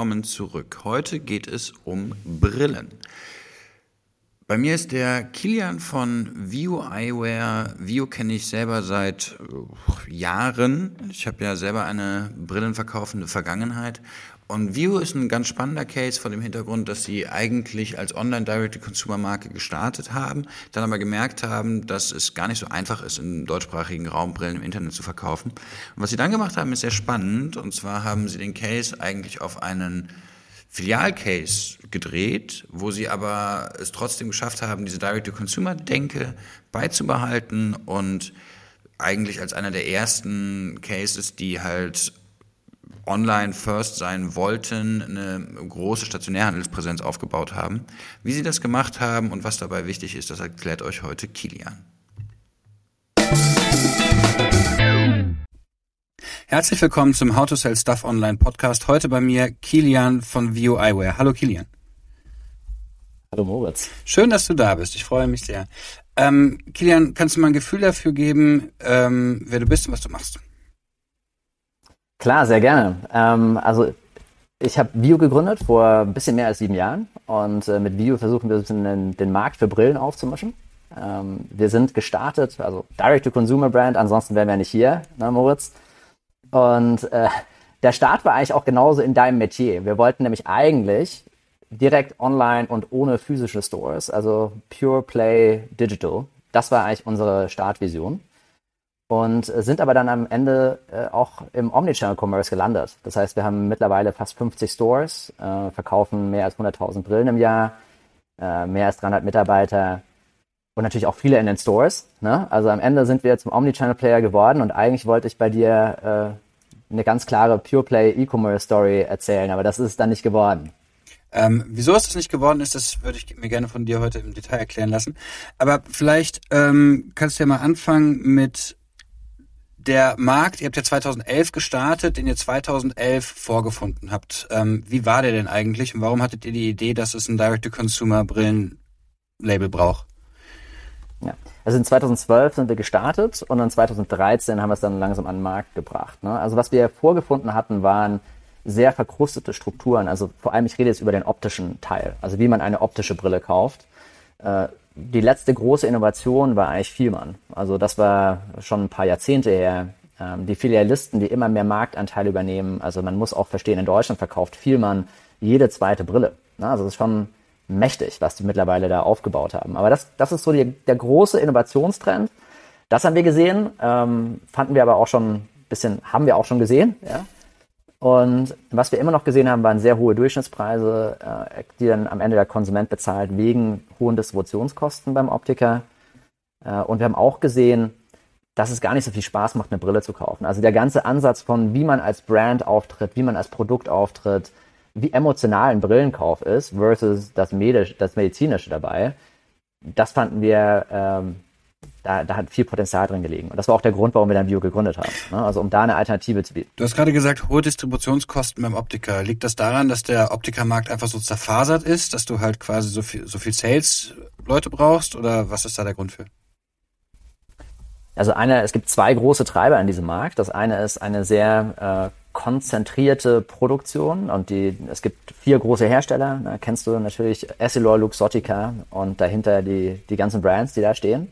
willkommen zurück. Heute geht es um Brillen. Bei mir ist der Kilian von View Eyewear. View kenne ich selber seit äh, Jahren. Ich habe ja selber eine brillenverkaufende Vergangenheit. Und View ist ein ganz spannender Case vor dem Hintergrund, dass sie eigentlich als Online-Direct-to-Consumer-Marke gestartet haben, dann aber gemerkt haben, dass es gar nicht so einfach ist, im deutschsprachigen Raum Brillen im Internet zu verkaufen. Und was sie dann gemacht haben, ist sehr spannend. Und zwar haben sie den Case eigentlich auf einen Filialcase gedreht, wo sie aber es trotzdem geschafft haben, diese Direct-to-Consumer-Denke beizubehalten und eigentlich als einer der ersten Cases, die halt online first sein wollten, eine große Stationärhandelspräsenz aufgebaut haben. Wie sie das gemacht haben und was dabei wichtig ist, das erklärt euch heute Kilian. Herzlich willkommen zum How to Sell Stuff Online Podcast. Heute bei mir Kilian von View Eyewear. Hallo Kilian. Hallo Moritz. Schön, dass du da bist. Ich freue mich sehr. Ähm, Kilian, kannst du mal ein Gefühl dafür geben, ähm, wer du bist und was du machst? Klar, sehr gerne. Ähm, also ich habe View gegründet vor ein bisschen mehr als sieben Jahren und äh, mit View versuchen wir den, den Markt für Brillen aufzumischen. Ähm, wir sind gestartet, also Direct-to-Consumer-Brand, ansonsten wären wir nicht hier, ne, Moritz. Und äh, der Start war eigentlich auch genauso in deinem Metier. Wir wollten nämlich eigentlich direkt online und ohne physische Stores, also Pure Play Digital. Das war eigentlich unsere Startvision. Und sind aber dann am Ende äh, auch im Omnichannel Commerce gelandet. Das heißt, wir haben mittlerweile fast 50 Stores, äh, verkaufen mehr als 100.000 Brillen im Jahr, äh, mehr als 300 Mitarbeiter und natürlich auch viele in den Stores. Ne? Also am Ende sind wir zum Omnichannel-Player geworden und eigentlich wollte ich bei dir äh, eine ganz klare Pure-Play E-Commerce-Story erzählen, aber das ist dann nicht geworden. Ähm, wieso es das nicht geworden ist, das würde ich mir gerne von dir heute im Detail erklären lassen. Aber vielleicht ähm, kannst du ja mal anfangen mit der Markt. Ihr habt ja 2011 gestartet, den ihr 2011 vorgefunden habt. Ähm, wie war der denn eigentlich und warum hattet ihr die Idee, dass es ein Direct-to-Consumer-Brillen-Label braucht? Ja. Also in 2012 sind wir gestartet und in 2013 haben wir es dann langsam an den Markt gebracht. Ne? Also was wir vorgefunden hatten, waren sehr verkrustete Strukturen. Also vor allem, ich rede jetzt über den optischen Teil, also wie man eine optische Brille kauft. Äh, die letzte große Innovation war eigentlich Vielmann. Also das war schon ein paar Jahrzehnte her. Ähm, die Filialisten, die immer mehr Marktanteil übernehmen. Also man muss auch verstehen, in Deutschland verkauft Vielmann jede zweite Brille. Ne? Also das ist schon mächtig, was die mittlerweile da aufgebaut haben. Aber das, das ist so die, der große Innovationstrend. Das haben wir gesehen, ähm, fanden wir aber auch schon ein bisschen, haben wir auch schon gesehen. Ja? Und was wir immer noch gesehen haben, waren sehr hohe Durchschnittspreise, äh, die dann am Ende der Konsument bezahlt wegen hohen Distributionskosten beim Optiker. Äh, und wir haben auch gesehen, dass es gar nicht so viel Spaß macht, eine Brille zu kaufen. Also der ganze Ansatz von, wie man als Brand auftritt, wie man als Produkt auftritt, wie emotional ein Brillenkauf ist versus das, Medisch, das Medizinische dabei, das fanden wir, ähm, da, da hat viel Potenzial drin gelegen. Und das war auch der Grund, warum wir dann Bio gegründet haben. Ne? Also um da eine Alternative zu bieten. Du hast gerade gesagt, hohe Distributionskosten beim Optiker. Liegt das daran, dass der Optikermarkt einfach so zerfasert ist, dass du halt quasi so viel, so viel Sales-Leute brauchst? Oder was ist da der Grund für? Also eine, es gibt zwei große Treiber in diesem Markt. Das eine ist eine sehr äh, konzentrierte Produktion und die, es gibt vier große Hersteller, da kennst du natürlich Essilor, Luxottica und dahinter die, die ganzen Brands, die da stehen.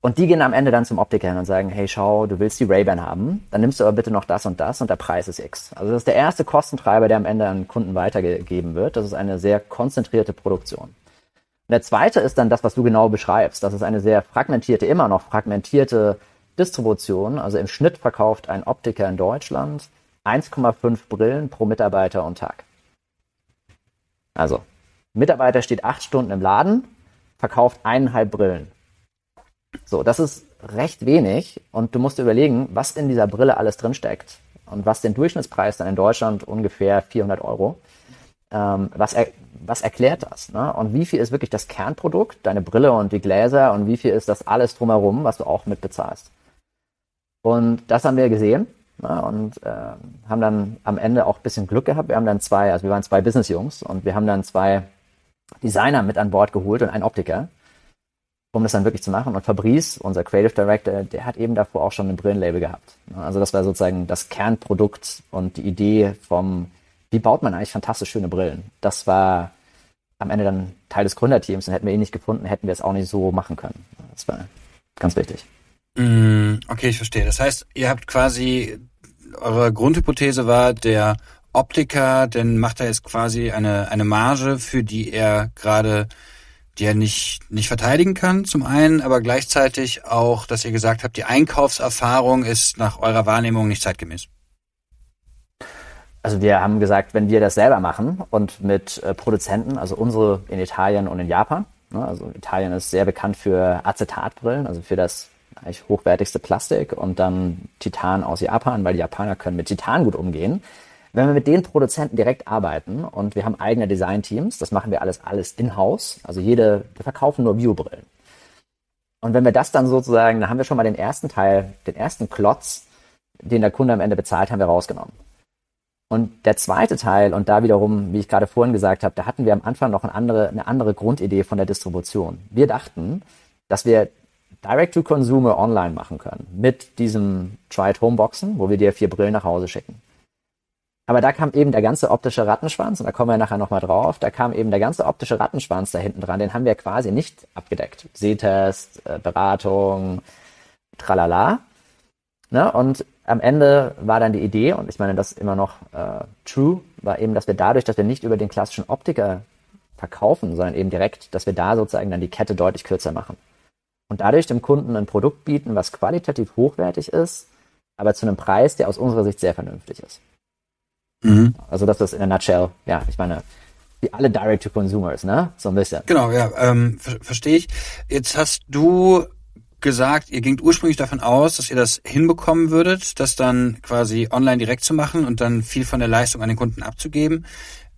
Und die gehen am Ende dann zum Optiker hin und sagen, hey, schau, du willst die Ray-Ban haben, dann nimmst du aber bitte noch das und das und der Preis ist X. Also das ist der erste Kostentreiber, der am Ende an Kunden weitergegeben wird. Das ist eine sehr konzentrierte Produktion. Und der zweite ist dann das, was du genau beschreibst. Das ist eine sehr fragmentierte, immer noch fragmentierte Distribution. Also im Schnitt verkauft ein Optiker in Deutschland 1,5 Brillen pro Mitarbeiter und Tag. Also, Mitarbeiter steht acht Stunden im Laden, verkauft eineinhalb Brillen. So, das ist recht wenig und du musst dir überlegen, was in dieser Brille alles drinsteckt und was den Durchschnittspreis dann in Deutschland ungefähr 400 Euro. Ähm, was, er, was erklärt das? Ne? Und wie viel ist wirklich das Kernprodukt, deine Brille und die Gläser und wie viel ist das alles drumherum, was du auch mitbezahlst? Und das haben wir gesehen Ne, und äh, haben dann am Ende auch ein bisschen Glück gehabt. Wir haben dann zwei, also wir waren zwei Business-Jungs und wir haben dann zwei Designer mit an Bord geholt und einen Optiker, um das dann wirklich zu machen. Und Fabrice, unser Creative Director, der hat eben davor auch schon ein Brillenlabel gehabt. Also das war sozusagen das Kernprodukt und die Idee vom wie baut man eigentlich fantastisch schöne Brillen? Das war am Ende dann Teil des Gründerteams und hätten wir ihn nicht gefunden, hätten wir es auch nicht so machen können. Das war ganz wichtig. Mm, okay, ich verstehe. Das heißt, ihr habt quasi, eure Grundhypothese war, der Optiker, denn macht er jetzt quasi eine, eine Marge, für die er gerade, die er nicht, nicht verteidigen kann, zum einen, aber gleichzeitig auch, dass ihr gesagt habt, die Einkaufserfahrung ist nach eurer Wahrnehmung nicht zeitgemäß. Also wir haben gesagt, wenn wir das selber machen und mit äh, Produzenten, also unsere in Italien und in Japan, ne, also Italien ist sehr bekannt für Acetatbrillen, also für das eigentlich hochwertigste Plastik und dann Titan aus Japan, weil die Japaner können mit Titan gut umgehen. Wenn wir mit den Produzenten direkt arbeiten und wir haben eigene Designteams, das machen wir alles alles in-house, also jede, wir verkaufen nur Biobrillen. Und wenn wir das dann sozusagen, dann haben wir schon mal den ersten Teil, den ersten Klotz, den der Kunde am Ende bezahlt, haben wir rausgenommen. Und der zweite Teil, und da wiederum, wie ich gerade vorhin gesagt habe, da hatten wir am Anfang noch eine andere, eine andere Grundidee von der Distribution. Wir dachten, dass wir Direct-to-Consumer online machen können mit diesem Try-at-Home-Boxen, wo wir dir vier Brillen nach Hause schicken. Aber da kam eben der ganze optische Rattenschwanz, und da kommen wir nachher nochmal drauf, da kam eben der ganze optische Rattenschwanz da hinten dran, den haben wir quasi nicht abgedeckt. Sehtest, äh, Beratung, tralala. Ne? Und am Ende war dann die Idee, und ich meine, das immer noch äh, true, war eben, dass wir dadurch, dass wir nicht über den klassischen Optiker verkaufen, sondern eben direkt, dass wir da sozusagen dann die Kette deutlich kürzer machen. Und dadurch dem Kunden ein Produkt bieten, was qualitativ hochwertig ist, aber zu einem Preis, der aus unserer Sicht sehr vernünftig ist. Mhm. Also das ist in a nutshell, ja, ich meine, wie alle Direct-to-Consumers, ne? So ein bisschen. Genau, ja, ähm, ver verstehe ich. Jetzt hast du gesagt, ihr gingt ursprünglich davon aus, dass ihr das hinbekommen würdet, das dann quasi online direkt zu machen und dann viel von der Leistung an den Kunden abzugeben.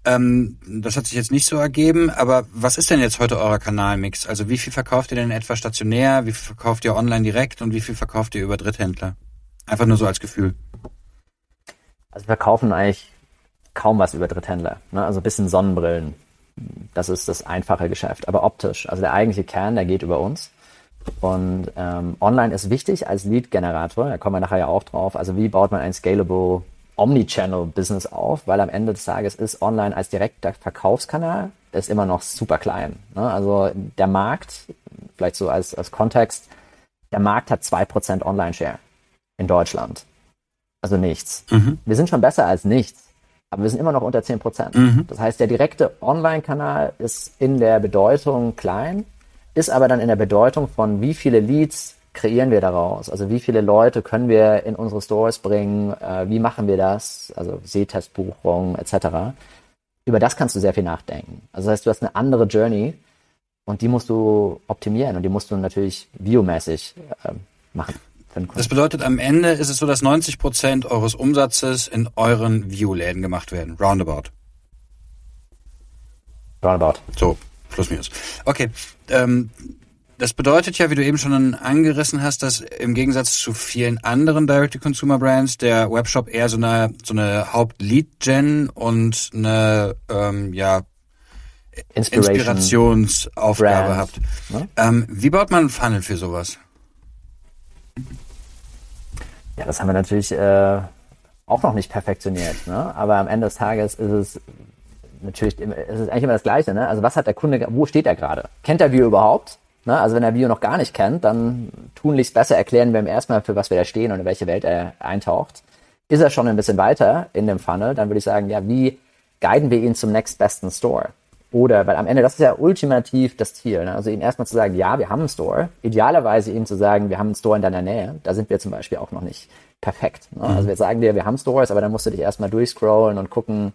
Ähm, das hat sich jetzt nicht so ergeben, aber was ist denn jetzt heute euer Kanalmix? Also wie viel verkauft ihr denn etwa stationär, wie viel verkauft ihr online direkt und wie viel verkauft ihr über Dritthändler? Einfach nur so als Gefühl. Also wir kaufen eigentlich kaum was über Dritthändler. Ne? Also ein bisschen Sonnenbrillen. Das ist das einfache Geschäft. Aber optisch, also der eigentliche Kern, der geht über uns. Und ähm, online ist wichtig als Lead-Generator, da kommen wir nachher ja auch drauf. Also wie baut man ein scalable Omnichannel-Business auf? Weil am Ende des Tages ist online als direkter Verkaufskanal ist immer noch super klein. Ne? Also der Markt, vielleicht so als, als Kontext, der Markt hat zwei Prozent Online-Share in Deutschland. Also nichts. Mhm. Wir sind schon besser als nichts, aber wir sind immer noch unter 10%. Mhm. Das heißt, der direkte Online-Kanal ist in der Bedeutung klein, ist aber dann in der Bedeutung von, wie viele Leads kreieren wir daraus? Also wie viele Leute können wir in unsere Stores bringen? Äh, wie machen wir das? Also Sehtestbuchung etc. Über das kannst du sehr viel nachdenken. Also das heißt, du hast eine andere Journey und die musst du optimieren und die musst du natürlich biomäßig äh, machen. Das bedeutet, am Ende ist es so, dass 90 Prozent eures Umsatzes in euren View-Läden gemacht werden. Roundabout. Roundabout. So, plus minus. Okay. Ähm, das bedeutet ja, wie du eben schon angerissen hast, dass im Gegensatz zu vielen anderen Direct-to-Consumer-Brands der Webshop eher so eine, so eine Haupt-Lead-Gen und eine, ähm, ja, Inspiration Inspirationsaufgabe Brand, habt. Ne? Ähm, wie baut man einen Funnel für sowas? Ja, das haben wir natürlich äh, auch noch nicht perfektioniert. Ne? Aber am Ende des Tages ist es natürlich, es ist eigentlich immer das Gleiche. Ne? Also was hat der Kunde, wo steht er gerade? Kennt er View überhaupt? Ne? Also wenn er View noch gar nicht kennt, dann tunlichst besser erklären wir ihm erstmal, für was wir da stehen und in welche Welt er eintaucht. Ist er schon ein bisschen weiter in dem Funnel, dann würde ich sagen, ja, wie guiden wir ihn zum next besten Store? Oder, weil am Ende, das ist ja ultimativ das Ziel. Ne? Also ihm erstmal zu sagen, ja, wir haben einen Store. Idealerweise ihm zu sagen, wir haben einen Store in deiner Nähe. Da sind wir zum Beispiel auch noch nicht perfekt. Ne? Mhm. Also wir sagen dir, wir haben Stores, aber dann musst du dich erstmal durchscrollen und gucken.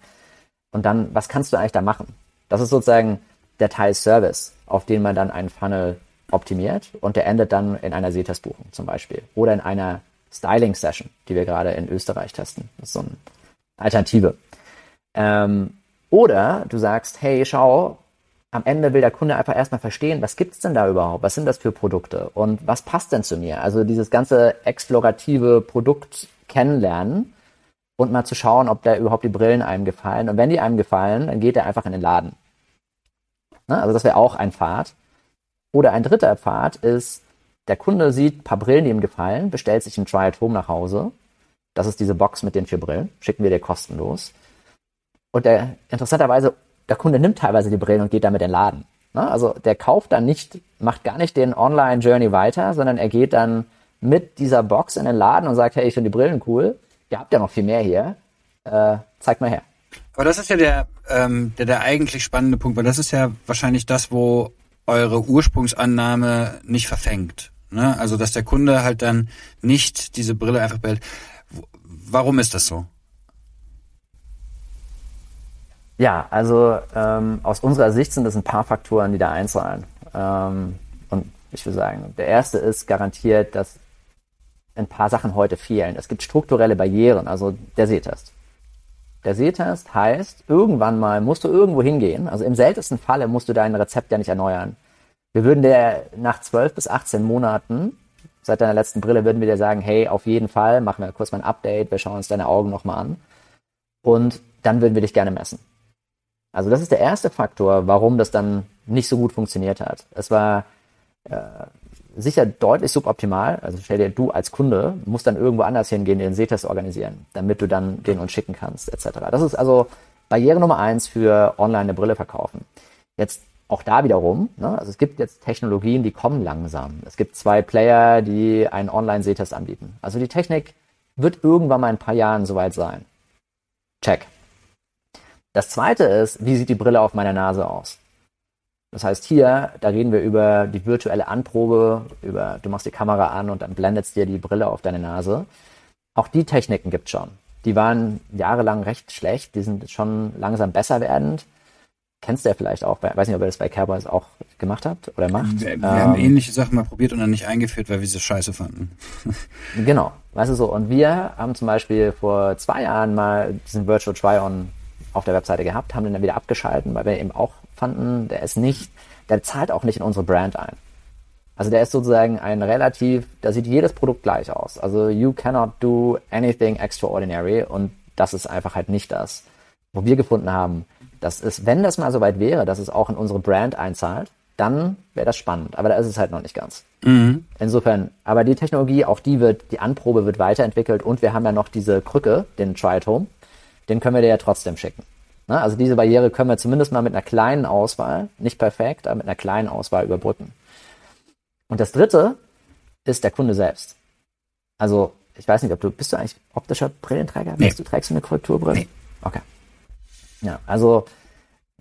Und dann, was kannst du eigentlich da machen? Das ist sozusagen der Teil Service, auf den man dann einen Funnel optimiert und der endet dann in einer Setas-Buchung zum Beispiel. Oder in einer Styling-Session, die wir gerade in Österreich testen. Das ist so eine Alternative. Ähm, oder du sagst, hey, schau, am Ende will der Kunde einfach erstmal verstehen, was gibt's denn da überhaupt? Was sind das für Produkte? Und was passt denn zu mir? Also dieses ganze explorative Produkt kennenlernen und mal zu schauen, ob da überhaupt die Brillen einem gefallen. Und wenn die einem gefallen, dann geht er einfach in den Laden. Ne? Also das wäre auch ein Pfad. Oder ein dritter Pfad ist, der Kunde sieht ein paar Brillen, die ihm gefallen, bestellt sich ein Try at Home nach Hause. Das ist diese Box mit den vier Brillen. Schicken wir dir kostenlos. Und der, interessanterweise, der Kunde nimmt teilweise die Brillen und geht damit in den Laden. Ne? Also der kauft dann nicht, macht gar nicht den Online-Journey weiter, sondern er geht dann mit dieser Box in den Laden und sagt, hey, ich finde die Brillen cool. Ihr habt ja noch viel mehr hier. Äh, zeigt mal her. Aber das ist ja der, ähm, der, der eigentlich spannende Punkt, weil das ist ja wahrscheinlich das, wo eure Ursprungsannahme nicht verfängt. Ne? Also, dass der Kunde halt dann nicht diese Brille einfach behält. Warum ist das so? Ja, also ähm, aus unserer Sicht sind das ein paar Faktoren, die da einzahlen. Ähm, und ich würde sagen, der erste ist garantiert, dass ein paar Sachen heute fehlen. Es gibt strukturelle Barrieren, also der Sehtest. Der Sehtest heißt, irgendwann mal musst du irgendwo hingehen. Also im seltensten Falle musst du dein Rezept ja nicht erneuern. Wir würden dir nach 12 bis 18 Monaten, seit deiner letzten Brille, würden wir dir sagen, hey, auf jeden Fall, machen wir kurz mal ein Update, wir schauen uns deine Augen nochmal an. Und dann würden wir dich gerne messen. Also das ist der erste Faktor, warum das dann nicht so gut funktioniert hat. Es war äh, sicher deutlich suboptimal. Also stell dir, du als Kunde musst dann irgendwo anders hingehen, den Sehtest organisieren, damit du dann den uns schicken kannst, etc. Das ist also Barriere Nummer eins für online eine Brille verkaufen. Jetzt auch da wiederum, ne, also es gibt jetzt Technologien, die kommen langsam. Es gibt zwei Player, die einen Online-Sehtest anbieten. Also die Technik wird irgendwann mal in ein paar Jahren soweit sein. Check. Das zweite ist, wie sieht die Brille auf meiner Nase aus? Das heißt, hier, da reden wir über die virtuelle Anprobe, über du machst die Kamera an und dann blendet dir die Brille auf deine Nase. Auch die Techniken gibt's schon. Die waren jahrelang recht schlecht, die sind schon langsam besser werdend. Kennst du ja vielleicht auch, weiß nicht, ob ihr das bei Cowboys auch gemacht habt oder macht. Wir, wir ähm, haben ähnliche Sachen mal probiert und dann nicht eingeführt, weil wir sie scheiße fanden. genau, weißt du so. Und wir haben zum Beispiel vor zwei Jahren mal diesen Virtual Try-On auf der Webseite gehabt, haben den dann wieder abgeschalten, weil wir eben auch fanden, der ist nicht, der zahlt auch nicht in unsere Brand ein. Also der ist sozusagen ein relativ, da sieht jedes Produkt gleich aus. Also you cannot do anything extraordinary und das ist einfach halt nicht das, wo wir gefunden haben. Das ist, wenn das mal so weit wäre, dass es auch in unsere Brand einzahlt, dann wäre das spannend. Aber da ist es halt noch nicht ganz. Mhm. Insofern, aber die Technologie, auch die wird, die Anprobe wird weiterentwickelt und wir haben ja noch diese Krücke, den Try at Home, den können wir dir ja trotzdem schicken. Ne? Also diese Barriere können wir zumindest mal mit einer kleinen Auswahl, nicht perfekt, aber mit einer kleinen Auswahl überbrücken. Und das dritte ist der Kunde selbst. Also, ich weiß nicht, ob du, bist du eigentlich optischer Brillenträger? Nee. Bist du trägst du eine Korrekturbrille? Nee. Okay. Ja, also,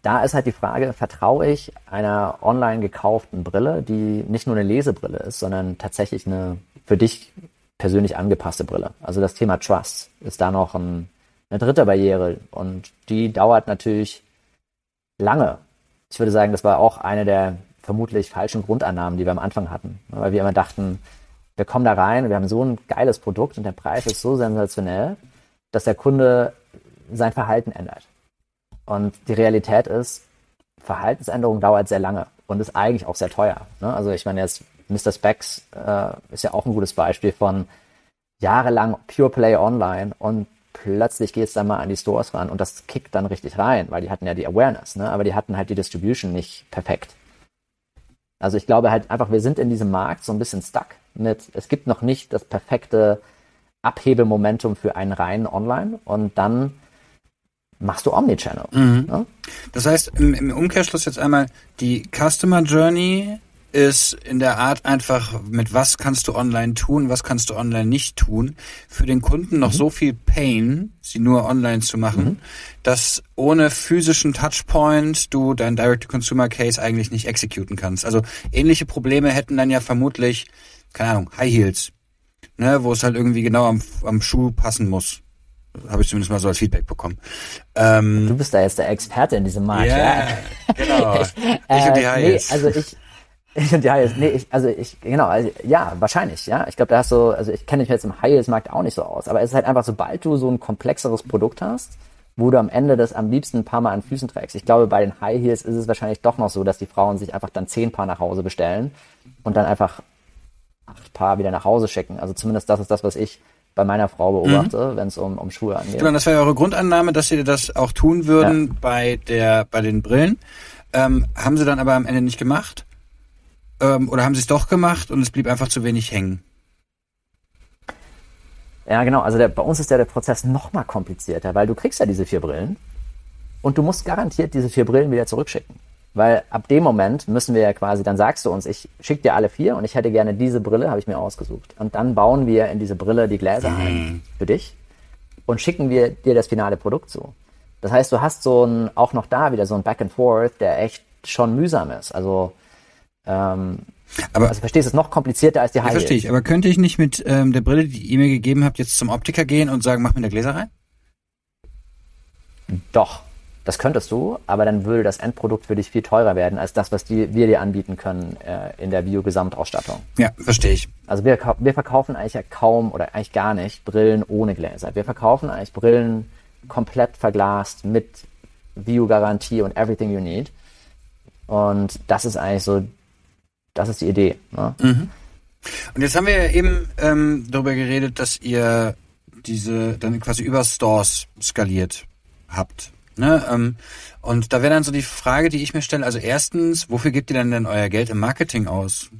da ist halt die Frage, vertraue ich einer online gekauften Brille, die nicht nur eine Lesebrille ist, sondern tatsächlich eine für dich persönlich angepasste Brille. Also das Thema Trust ist da noch ein eine dritte Barriere und die dauert natürlich lange. Ich würde sagen, das war auch eine der vermutlich falschen Grundannahmen, die wir am Anfang hatten, weil wir immer dachten, wir kommen da rein, wir haben so ein geiles Produkt und der Preis ist so sensationell, dass der Kunde sein Verhalten ändert. Und die Realität ist, Verhaltensänderung dauert sehr lange und ist eigentlich auch sehr teuer. Ne? Also ich meine jetzt, Mr. Specs äh, ist ja auch ein gutes Beispiel von jahrelang Pure Play Online und plötzlich geht es dann mal an die Stores ran und das kickt dann richtig rein, weil die hatten ja die Awareness, ne? aber die hatten halt die Distribution nicht perfekt. Also ich glaube halt einfach, wir sind in diesem Markt so ein bisschen stuck mit, es gibt noch nicht das perfekte Abhebemomentum für einen reinen Online und dann machst du Omnichannel. Mhm. Ne? Das heißt, im, im Umkehrschluss jetzt einmal, die Customer Journey ist in der Art einfach, mit was kannst du online tun, was kannst du online nicht tun, für den Kunden noch mhm. so viel Pain, sie nur online zu machen, mhm. dass ohne physischen Touchpoint du dein Direct-to-Consumer-Case eigentlich nicht exekuten kannst. Also ähnliche Probleme hätten dann ja vermutlich, keine Ahnung, High Heels, ne, wo es halt irgendwie genau am, am Schuh passen muss habe ich zumindest mal so als Feedback bekommen. Ähm, du bist da jetzt der Experte in diesem Markt. Yeah, ja, genau. ich und die High äh, nee, also ich, ja, jetzt, nee, ich, also ich, genau, also, ja, wahrscheinlich, ja. Ich glaube, da hast du, also ich kenne mich jetzt im High-Heels-Markt auch nicht so aus, aber es ist halt einfach, sobald du so ein komplexeres Produkt hast, wo du am Ende das am liebsten ein paar Mal an Füßen trägst. Ich glaube, bei den High Heels ist es wahrscheinlich doch noch so, dass die Frauen sich einfach dann zehn Paar nach Hause bestellen und dann einfach acht Paar wieder nach Hause schicken. Also zumindest das ist das, was ich bei meiner Frau beobachte, mhm. wenn es um, um Schuhe angeht. Genau, das wäre eure Grundannahme, dass sie das auch tun würden ja. bei der, bei den Brillen. Ähm, haben sie dann aber am Ende nicht gemacht? Ähm, oder haben sie es doch gemacht und es blieb einfach zu wenig hängen? Ja, genau. Also der, bei uns ist ja der Prozess noch mal komplizierter, weil du kriegst ja diese vier Brillen Und du musst garantiert diese vier Brillen wieder zurückschicken. Weil ab dem Moment müssen wir ja quasi, dann sagst du uns, ich schicke dir alle vier und ich hätte gerne diese Brille, habe ich mir ausgesucht. Und dann bauen wir in diese Brille die Gläser mhm. ein für dich und schicken wir dir das finale Produkt zu. Das heißt, du hast so ein, auch noch da wieder so ein Back and Forth, der echt schon mühsam ist. Also, ähm, aber, also verstehst du es noch komplizierter als die Heil. Verstehe ich, aber könnte ich nicht mit ähm, der Brille, die ihr mir gegeben habt, jetzt zum Optiker gehen und sagen, mach mir da Gläser rein? Doch. Das könntest du, aber dann würde das Endprodukt für dich viel teurer werden als das, was die, wir dir anbieten können äh, in der Bio-Gesamtausstattung. Ja, verstehe ich. Also wir, wir verkaufen eigentlich ja kaum oder eigentlich gar nicht Brillen ohne Gläser. Wir verkaufen eigentlich Brillen komplett verglast mit Bio-Garantie und everything you need. Und das ist eigentlich so, das ist die Idee. Ne? Mhm. Und jetzt haben wir ja eben ähm, darüber geredet, dass ihr diese dann quasi über Stores skaliert habt. Ne? Ähm, und da wäre dann so die Frage, die ich mir stelle, also erstens, wofür gebt ihr denn denn euer Geld im Marketing aus?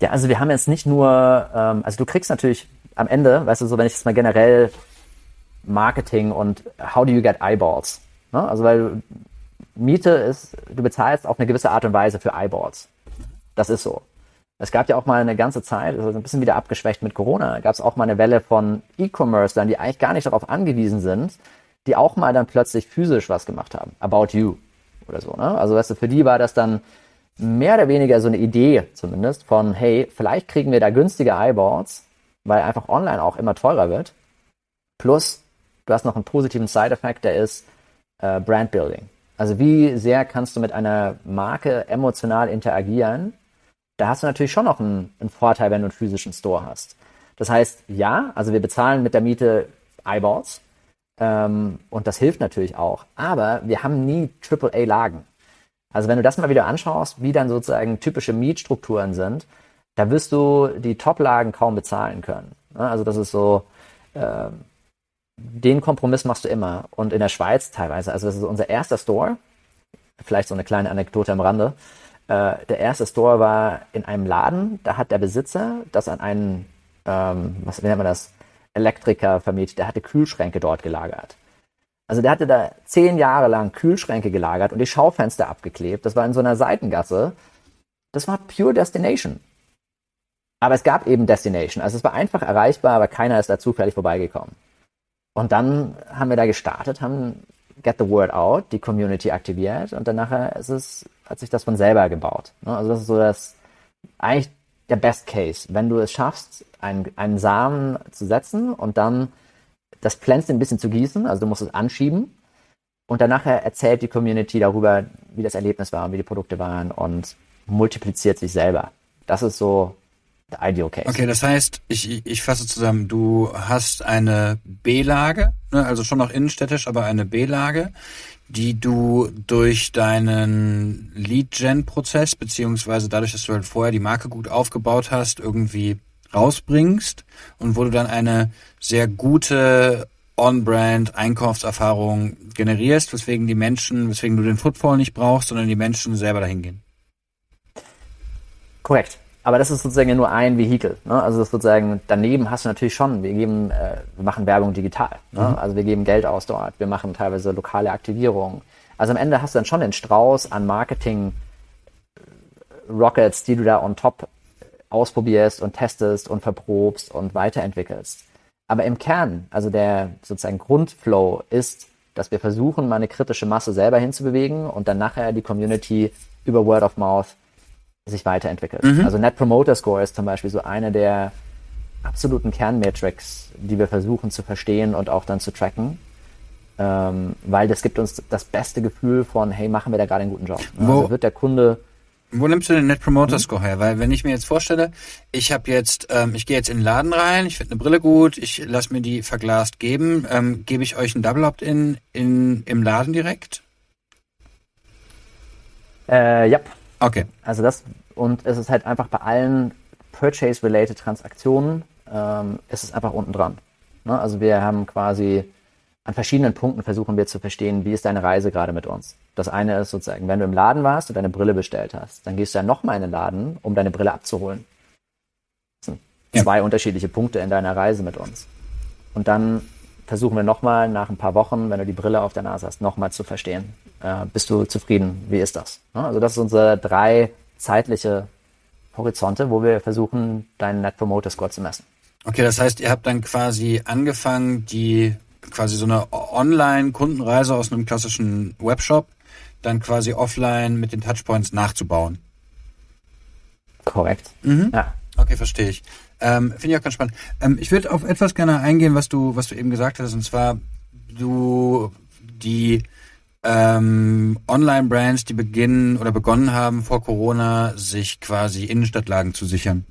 Ja, also wir haben jetzt nicht nur, ähm, also du kriegst natürlich am Ende, weißt du, so wenn ich jetzt mal generell Marketing und how do you get eyeballs? Ne? Also weil Miete ist, du bezahlst auf eine gewisse Art und Weise für Eyeballs. Das ist so. Es gab ja auch mal eine ganze Zeit, also ein bisschen wieder abgeschwächt mit Corona, gab es auch mal eine Welle von E-Commercern, die eigentlich gar nicht darauf angewiesen sind, die auch mal dann plötzlich physisch was gemacht haben. About You oder so. Ne? Also weißt du, für die war das dann mehr oder weniger so eine Idee zumindest von, hey, vielleicht kriegen wir da günstige Eyeballs, weil einfach online auch immer teurer wird. Plus, du hast noch einen positiven Side-Effekt, der ist äh, Brand Building. Also wie sehr kannst du mit einer Marke emotional interagieren, da hast du natürlich schon noch einen, einen Vorteil, wenn du einen physischen Store hast. Das heißt, ja, also wir bezahlen mit der Miete Eyeballs ähm, und das hilft natürlich auch. Aber wir haben nie AAA-Lagen. Also wenn du das mal wieder anschaust, wie dann sozusagen typische Mietstrukturen sind, da wirst du die Top-Lagen kaum bezahlen können. Also das ist so, äh, den Kompromiss machst du immer. Und in der Schweiz teilweise, also das ist unser erster Store, vielleicht so eine kleine Anekdote am Rande. Äh, der erste Store war in einem Laden, da hat der Besitzer das an einen, ähm, was nennt man das, Elektriker vermietet, der hatte Kühlschränke dort gelagert. Also der hatte da zehn Jahre lang Kühlschränke gelagert und die Schaufenster abgeklebt. Das war in so einer Seitengasse. Das war pure Destination. Aber es gab eben Destination. Also es war einfach erreichbar, aber keiner ist da zufällig vorbeigekommen. Und dann haben wir da gestartet, haben Get the Word Out, die Community aktiviert und dann nachher ist es, hat sich das von selber gebaut. Ne? Also das ist so das, eigentlich der Best Case. Wenn du es schaffst, einen, einen Samen zu setzen und dann das Pflänzchen ein bisschen zu gießen, also du musst es anschieben und dann nachher erzählt die Community darüber, wie das Erlebnis war und wie die Produkte waren und multipliziert sich selber. Das ist so Ideal Case. Okay, das heißt, ich, ich fasse zusammen, du hast eine B-Lage, ne, also schon noch innenstädtisch, aber eine B-Lage, die du durch deinen Lead-Gen-Prozess, beziehungsweise dadurch, dass du halt vorher die Marke gut aufgebaut hast, irgendwie rausbringst und wo du dann eine sehr gute On-Brand Einkaufserfahrung generierst, weswegen die Menschen, weswegen du den Footfall nicht brauchst, sondern die Menschen selber dahin gehen. Korrekt. Aber das ist sozusagen nur ein Vehikel. Ne? Also das sozusagen daneben hast du natürlich schon, wir geben, äh, wir machen Werbung digital. Ne? Mhm. Also wir geben Geld aus dort, wir machen teilweise lokale Aktivierungen. Also am Ende hast du dann schon den Strauß an Marketing äh, Rockets, die du da on top ausprobierst und testest und verprobst und weiterentwickelst. Aber im Kern, also der sozusagen Grundflow ist, dass wir versuchen, mal eine kritische Masse selber hinzubewegen und dann nachher die Community über Word of Mouth sich weiterentwickelt. Mhm. Also Net Promoter Score ist zum Beispiel so eine der absoluten Kernmetrics, die wir versuchen zu verstehen und auch dann zu tracken. Ähm, weil das gibt uns das beste Gefühl von, hey, machen wir da gerade einen guten Job. Wo, also wird der Kunde. Wo nimmst du den Net Promoter mhm. Score her? Weil wenn ich mir jetzt vorstelle, ich habe jetzt, ähm, ich gehe jetzt in den Laden rein, ich finde eine Brille gut, ich lasse mir die verglast geben, ähm, gebe ich euch ein Double Opt-in in, im Laden direkt? Äh, ja. Okay. Also das, und es ist halt einfach bei allen Purchase-related Transaktionen, ähm, ist es einfach unten dran. Ne? Also wir haben quasi an verschiedenen Punkten versuchen wir zu verstehen, wie ist deine Reise gerade mit uns. Das eine ist sozusagen, wenn du im Laden warst und deine Brille bestellt hast, dann gehst du ja nochmal in den Laden, um deine Brille abzuholen. Das sind ja. zwei unterschiedliche Punkte in deiner Reise mit uns. Und dann versuchen wir nochmal nach ein paar Wochen, wenn du die Brille auf der Nase hast, nochmal zu verstehen. Äh, bist du zufrieden? Wie ist das? Also das sind unsere drei zeitliche Horizonte, wo wir versuchen, deinen Net Promoter Score zu messen. Okay, das heißt, ihr habt dann quasi angefangen, die quasi so eine Online-Kundenreise aus einem klassischen Webshop dann quasi offline mit den Touchpoints nachzubauen. Korrekt. Mhm. Ja. Okay, verstehe ich. Ähm, Finde ich auch ganz spannend. Ähm, ich würde auf etwas gerne eingehen, was du, was du eben gesagt hast, und zwar du die ähm, Online-Brands, die beginnen oder begonnen haben vor Corona, sich quasi Innenstadtlagen zu sichern.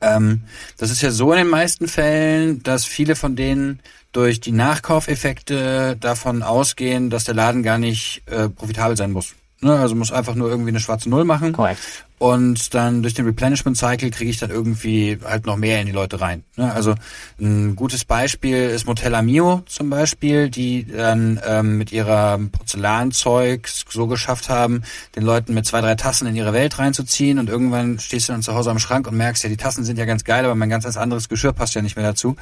Ähm, das ist ja so in den meisten Fällen, dass viele von denen durch die Nachkaufeffekte davon ausgehen, dass der Laden gar nicht äh, profitabel sein muss. Ne? Also muss einfach nur irgendwie eine schwarze Null machen. Korrekt. Und dann durch den Replenishment Cycle kriege ich dann irgendwie halt noch mehr in die Leute rein. Ne? Also ein gutes Beispiel ist Motella Mio zum Beispiel, die dann ähm, mit ihrer Porzellanzeug so geschafft haben, den Leuten mit zwei, drei Tassen in ihre Welt reinzuziehen und irgendwann stehst du dann zu Hause am Schrank und merkst, ja, die Tassen sind ja ganz geil, aber mein ganz anderes Geschirr passt ja nicht mehr dazu.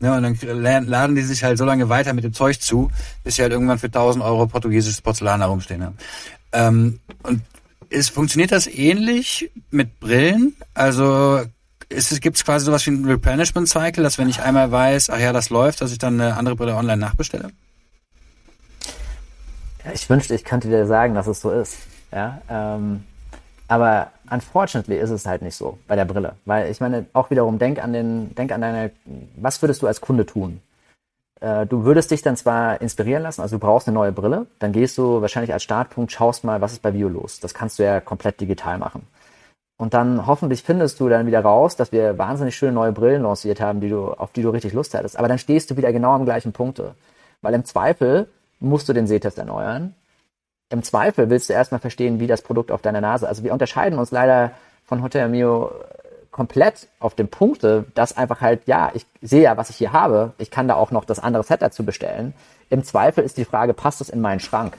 Ne? Und dann laden die sich halt so lange weiter mit dem Zeug zu, bis sie halt irgendwann für 1000 Euro portugiesisches Porzellan herumstehen haben. Ähm, und ist, funktioniert das ähnlich mit Brillen? Also gibt es quasi sowas wie ein Replenishment Cycle, dass wenn ich einmal weiß, ach ja, das läuft, dass ich dann eine andere Brille online nachbestelle? Ja, ich wünschte, ich könnte dir sagen, dass es so ist. Ja, ähm, aber unfortunately ist es halt nicht so bei der Brille. Weil ich meine, auch wiederum, denk an den, denk an deine, was würdest du als Kunde tun? Äh, du würdest dich dann zwar inspirieren lassen, also du brauchst eine neue Brille, dann gehst du wahrscheinlich als Startpunkt, schaust mal, was ist bei Vio los. Das kannst du ja komplett digital machen. Und dann hoffentlich findest du dann wieder raus, dass wir wahnsinnig schöne neue Brillen lanciert haben, die du, auf die du richtig Lust hattest. Aber dann stehst du wieder genau am gleichen Punkte. Weil im Zweifel musst du den Sehtest erneuern. Im Zweifel willst du erstmal verstehen, wie das Produkt auf deiner Nase. Also wir unterscheiden uns leider von Hotel Mio komplett auf dem Punkte, dass einfach halt, ja, ich sehe ja, was ich hier habe. Ich kann da auch noch das andere Set dazu bestellen. Im Zweifel ist die Frage, passt es in meinen Schrank?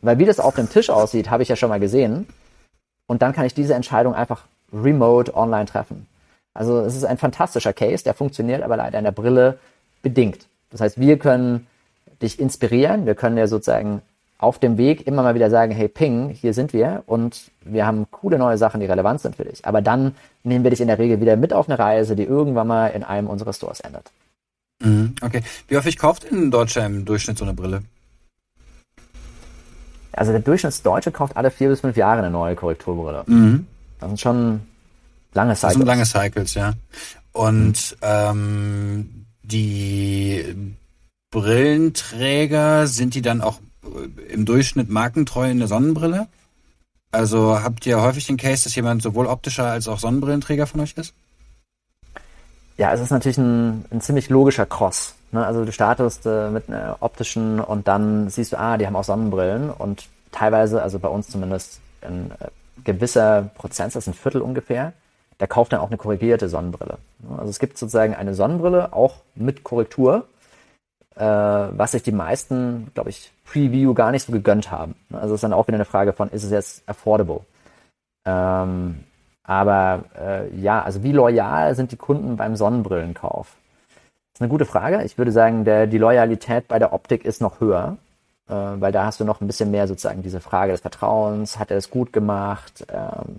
Weil wie das auf dem Tisch aussieht, habe ich ja schon mal gesehen. Und dann kann ich diese Entscheidung einfach remote online treffen. Also es ist ein fantastischer Case, der funktioniert aber leider in der Brille bedingt. Das heißt, wir können dich inspirieren, wir können ja sozusagen auf dem Weg immer mal wieder sagen, hey Ping, hier sind wir und wir haben coole neue Sachen, die relevant sind für dich. Aber dann nehmen wir dich in der Regel wieder mit auf eine Reise, die irgendwann mal in einem unserer Stores endet. Mhm, okay. Wie häufig kauft ein Deutscher im Durchschnitt so eine Brille? Also der Durchschnittsdeutsche kauft alle vier bis fünf Jahre eine neue Korrekturbrille. Mhm. Das sind schon lange Cycles. Das sind lange Cycles, ja. Und ähm, die Brillenträger, sind die dann auch im Durchschnitt markentreu in der Sonnenbrille? Also habt ihr häufig den Case, dass jemand sowohl optischer als auch Sonnenbrillenträger von euch ist? Ja, es ist natürlich ein, ein ziemlich logischer Cross. Ne? Also du startest äh, mit einer optischen und dann siehst du, ah, die haben auch Sonnenbrillen und teilweise, also bei uns zumindest ein äh, gewisser Prozentsatz, ein Viertel ungefähr, der kauft dann auch eine korrigierte Sonnenbrille. Also es gibt sozusagen eine Sonnenbrille auch mit Korrektur, äh, was sich die meisten, glaube ich, Preview gar nicht so gegönnt haben. Also ist dann auch wieder eine Frage von, ist es jetzt affordable? Ähm, aber äh, ja, also wie loyal sind die Kunden beim Sonnenbrillenkauf? Das ist eine gute Frage. Ich würde sagen, der, die Loyalität bei der Optik ist noch höher, äh, weil da hast du noch ein bisschen mehr sozusagen diese Frage des Vertrauens. Hat er es gut gemacht? Ähm,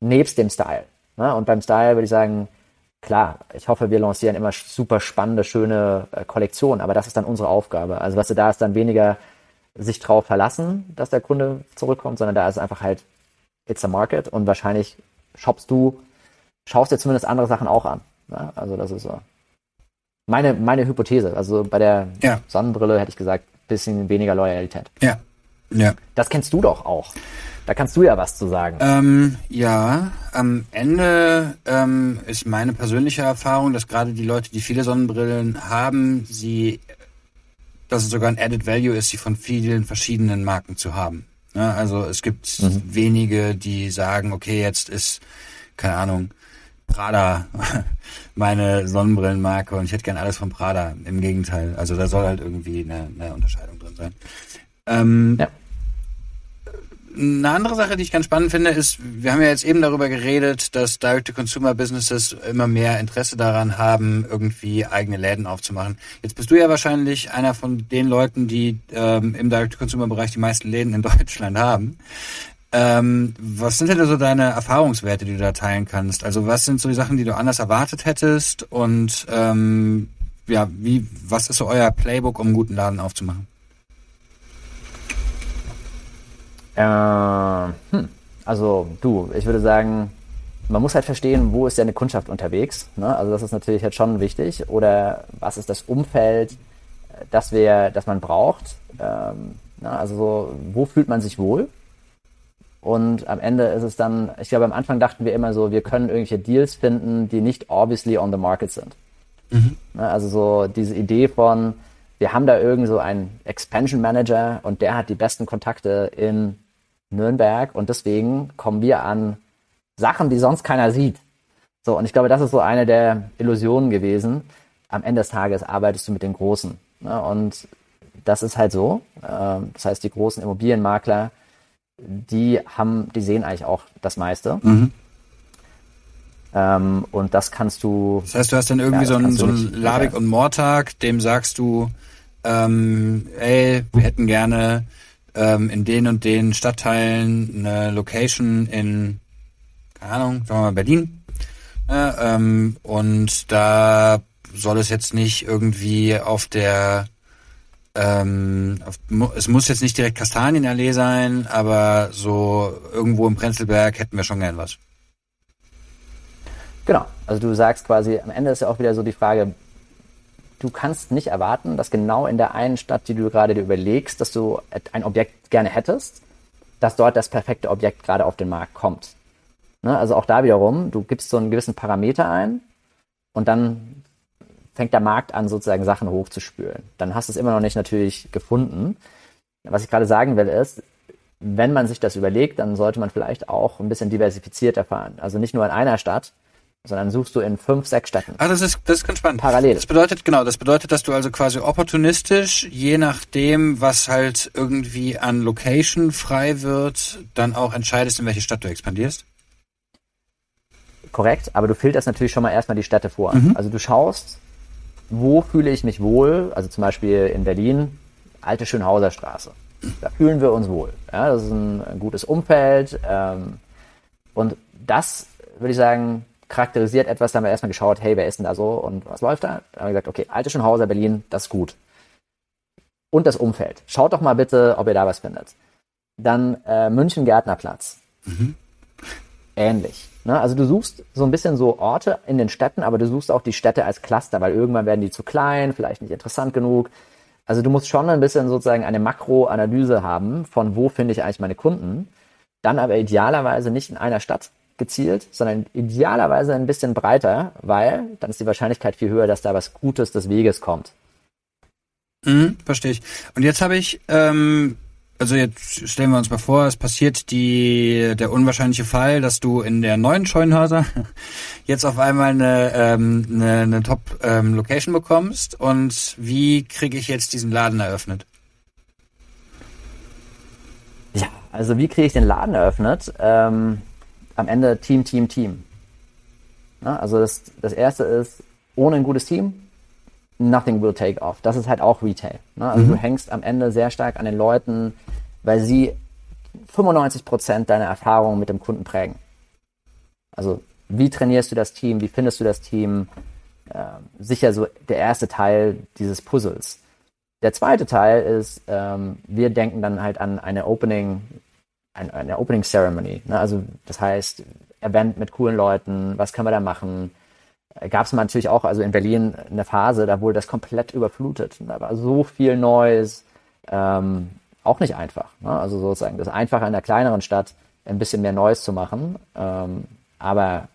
nebst dem Style. Ne? Und beim Style würde ich sagen, klar, ich hoffe, wir lancieren immer super spannende, schöne äh, Kollektionen, aber das ist dann unsere Aufgabe. Also was du da ist dann weniger sich drauf verlassen, dass der Kunde zurückkommt, sondern da ist einfach halt, it's a market und wahrscheinlich shoppst du, schaust dir zumindest andere Sachen auch an. Ja? Also das ist so. Meine, meine Hypothese. Also bei der ja. Sonnenbrille hätte ich gesagt, bisschen weniger Loyalität. Ja. Ja. Das kennst du doch auch. Da kannst du ja was zu sagen. Ähm, ja, am Ende ähm, ist meine persönliche Erfahrung, dass gerade die Leute, die viele Sonnenbrillen haben, sie, dass es sogar ein Added Value ist, sie von vielen verschiedenen Marken zu haben. Ja, also es gibt mhm. wenige, die sagen, okay, jetzt ist, keine Ahnung, Prada meine Sonnenbrillenmarke und ich hätte gern alles von Prada. Im Gegenteil. Also da soll halt irgendwie eine, eine Unterscheidung drin sein. Ähm, ja eine andere Sache, die ich ganz spannend finde, ist, wir haben ja jetzt eben darüber geredet, dass Direct-to-Consumer-Businesses immer mehr Interesse daran haben, irgendwie eigene Läden aufzumachen. Jetzt bist du ja wahrscheinlich einer von den Leuten, die ähm, im Direct-to-Consumer-Bereich die meisten Läden in Deutschland haben. Ähm, was sind denn so deine Erfahrungswerte, die du da teilen kannst? Also was sind so die Sachen, die du anders erwartet hättest? Und ähm, ja, wie, was ist so euer Playbook, um einen guten Laden aufzumachen? Äh, hm. Also du, ich würde sagen, man muss halt verstehen, wo ist deine Kundschaft unterwegs. Ne? Also das ist natürlich halt schon wichtig. Oder was ist das Umfeld, das wir, das man braucht. Ähm, na, ne? also so, wo fühlt man sich wohl? Und am Ende ist es dann, ich glaube, am Anfang dachten wir immer so, wir können irgendwelche Deals finden, die nicht obviously on the market sind. Mhm. Ne, also so diese Idee von, wir haben da irgend so einen Expansion Manager und der hat die besten Kontakte in Nürnberg und deswegen kommen wir an Sachen, die sonst keiner sieht. So, und ich glaube, das ist so eine der Illusionen gewesen. Am Ende des Tages arbeitest du mit den Großen. Ne? Und das ist halt so. Ähm, das heißt, die großen Immobilienmakler die haben, die sehen eigentlich auch das meiste. Mhm. Ähm, und das kannst du. Das heißt, du hast dann irgendwie ja, so einen, so einen Labig und Mortag, dem sagst du, ähm, ey, wir hätten gerne ähm, in den und den Stadtteilen eine Location in, keine Ahnung, sagen wir mal Berlin. Ja, ähm, und da soll es jetzt nicht irgendwie auf der ähm, es muss jetzt nicht direkt Kastanienallee sein, aber so irgendwo im Prenzlberg hätten wir schon gern was. Genau. Also du sagst quasi, am Ende ist ja auch wieder so die Frage, du kannst nicht erwarten, dass genau in der einen Stadt, die du gerade dir überlegst, dass du ein Objekt gerne hättest, dass dort das perfekte Objekt gerade auf den Markt kommt. Ne? Also auch da wiederum, du gibst so einen gewissen Parameter ein und dann fängt der Markt an, sozusagen Sachen hochzuspülen. Dann hast du es immer noch nicht natürlich gefunden. Was ich gerade sagen will ist, wenn man sich das überlegt, dann sollte man vielleicht auch ein bisschen diversifizierter fahren. Also nicht nur in einer Stadt, sondern suchst du in fünf, sechs Städten. Ah, das ist, das ist ganz spannend. Parallel. Das bedeutet, genau, das bedeutet, dass du also quasi opportunistisch, je nachdem, was halt irgendwie an Location frei wird, dann auch entscheidest, in welche Stadt du expandierst? Korrekt, aber du filterst natürlich schon mal erstmal die Städte vor. Mhm. Also du schaust, wo fühle ich mich wohl? Also zum Beispiel in Berlin, alte Schönhauser Straße. Da fühlen wir uns wohl. Ja, das ist ein, gutes Umfeld. Ähm, und das, würde ich sagen, charakterisiert etwas. Da haben wir erstmal geschaut, hey, wer ist denn da so und was läuft da? Da haben wir gesagt, okay, alte Schönhauser, Berlin, das ist gut. Und das Umfeld. Schaut doch mal bitte, ob ihr da was findet. Dann äh, München Gärtnerplatz. Mhm. Ähnlich. Ne? Also du suchst so ein bisschen so Orte in den Städten, aber du suchst auch die Städte als Cluster, weil irgendwann werden die zu klein, vielleicht nicht interessant genug. Also du musst schon ein bisschen sozusagen eine Makroanalyse haben, von wo finde ich eigentlich meine Kunden. Dann aber idealerweise nicht in einer Stadt gezielt, sondern idealerweise ein bisschen breiter, weil dann ist die Wahrscheinlichkeit viel höher, dass da was Gutes des Weges kommt. Mhm, verstehe ich. Und jetzt habe ich ähm, also jetzt stellen wir uns mal vor, es passiert die, der unwahrscheinliche Fall, dass du in der neuen Scheunhäuser jetzt auf einmal eine, ähm, eine, eine Top-Location ähm, bekommst. Und wie kriege ich jetzt diesen Laden eröffnet? Ja, also wie kriege ich den Laden eröffnet? Ähm, am Ende Team, Team, Team. Ja, also das, das erste ist, ohne ein gutes Team, nothing will take off. Das ist halt auch Retail. Ne? Also mhm. du hängst am Ende sehr stark an den Leuten, weil sie 95 Prozent deiner Erfahrungen mit dem Kunden prägen. Also wie trainierst du das Team? Wie findest du das Team? Äh, sicher so der erste Teil dieses Puzzles. Der zweite Teil ist, ähm, wir denken dann halt an eine Opening, eine, eine Opening Ceremony. Ne? Also das heißt, Event mit coolen Leuten, was können wir da machen? Gab es natürlich auch, also in Berlin eine Phase, da wurde das komplett überflutet. Da war so viel Neues. Ähm, auch nicht einfach. Ne? Also sozusagen das Einfache in einer kleineren Stadt ein bisschen mehr Neues zu machen. Ähm, aber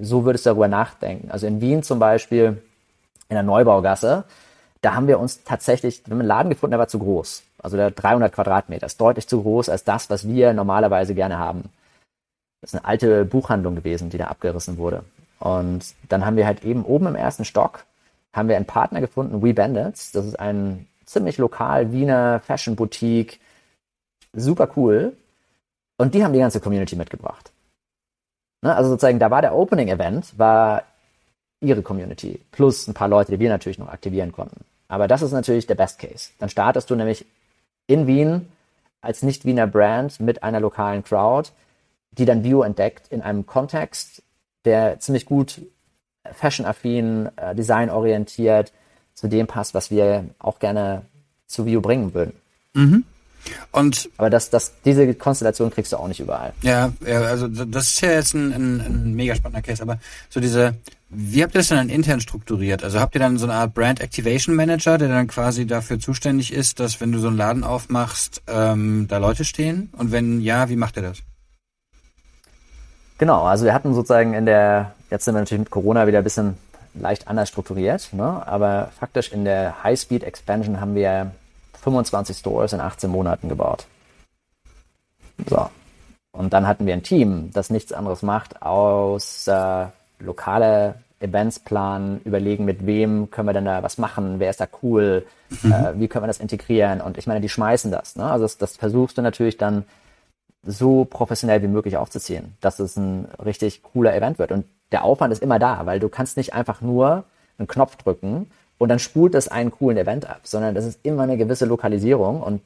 so würdest du darüber nachdenken. Also in Wien zum Beispiel, in der Neubaugasse, da haben wir uns tatsächlich, wir haben einen Laden gefunden, der war zu groß. Also der 300 Quadratmeter ist deutlich zu groß als das, was wir normalerweise gerne haben. Das ist eine alte Buchhandlung gewesen, die da abgerissen wurde. Und dann haben wir halt eben oben im ersten Stock haben wir einen Partner gefunden, We Bandits. Das ist ein ziemlich lokal Wiener Fashion Boutique. Super cool. Und die haben die ganze Community mitgebracht. Ne? Also sozusagen, da war der Opening-Event, war ihre Community, plus ein paar Leute, die wir natürlich noch aktivieren konnten. Aber das ist natürlich der Best Case. Dann startest du nämlich in Wien als Nicht-Wiener Brand mit einer lokalen Crowd, die dann View entdeckt in einem Kontext, der ziemlich gut fashion-affin, äh, designorientiert zu dem passt, was wir auch gerne zu View bringen würden. Mhm. Und aber das, das, diese Konstellation kriegst du auch nicht überall. Ja, ja also das ist ja jetzt ein, ein, ein mega spannender Case, aber so diese, wie habt ihr das dann intern strukturiert? Also habt ihr dann so eine Art Brand Activation Manager, der dann quasi dafür zuständig ist, dass wenn du so einen Laden aufmachst, ähm, da Leute stehen? Und wenn ja, wie macht ihr das? Genau, also wir hatten sozusagen in der, jetzt sind wir natürlich mit Corona wieder ein bisschen leicht anders strukturiert, ne? aber faktisch in der High-Speed Expansion haben wir 25 Stores in 18 Monaten gebaut. So. Und dann hatten wir ein Team, das nichts anderes macht, außer lokale Events planen, überlegen, mit wem können wir denn da was machen, wer ist da cool, mhm. äh, wie können wir das integrieren. Und ich meine, die schmeißen das. Ne? Also das, das versuchst du natürlich dann so professionell wie möglich aufzuziehen, dass es ein richtig cooler Event wird. Und der Aufwand ist immer da, weil du kannst nicht einfach nur einen Knopf drücken und dann spult es einen coolen Event ab, sondern das ist immer eine gewisse Lokalisierung und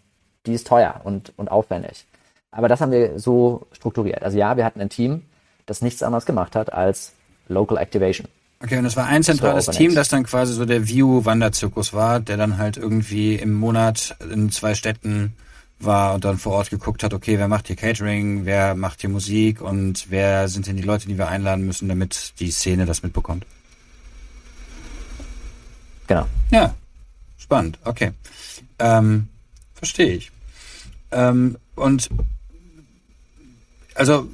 die ist teuer und, und aufwendig. Aber das haben wir so strukturiert. Also ja, wir hatten ein Team, das nichts anderes gemacht hat als Local Activation. Okay, und das war ein zentrales so Team, das dann quasi so der View-Wanderzirkus war, der dann halt irgendwie im Monat in zwei Städten war und dann vor Ort geguckt hat, okay, wer macht hier Catering, wer macht hier Musik und wer sind denn die Leute, die wir einladen müssen, damit die Szene das mitbekommt. Genau. Ja, spannend, okay. Ähm, verstehe ich. Ähm, und also,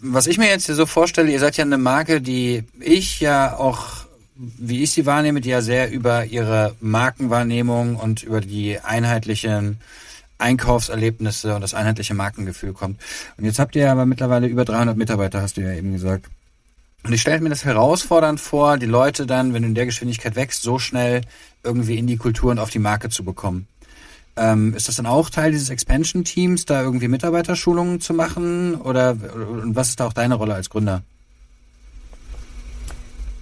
was ich mir jetzt hier so vorstelle, ihr seid ja eine Marke, die ich ja auch, wie ich sie wahrnehme, die ja sehr über ihre Markenwahrnehmung und über die einheitlichen Einkaufserlebnisse und das einheitliche Markengefühl kommt. Und jetzt habt ihr aber mittlerweile über 300 Mitarbeiter, hast du ja eben gesagt. Und ich stelle mir das herausfordernd vor, die Leute dann, wenn du in der Geschwindigkeit wächst, so schnell irgendwie in die Kultur und auf die Marke zu bekommen. Ähm, ist das dann auch Teil dieses Expansion-Teams, da irgendwie Mitarbeiterschulungen zu machen? Oder und was ist da auch deine Rolle als Gründer?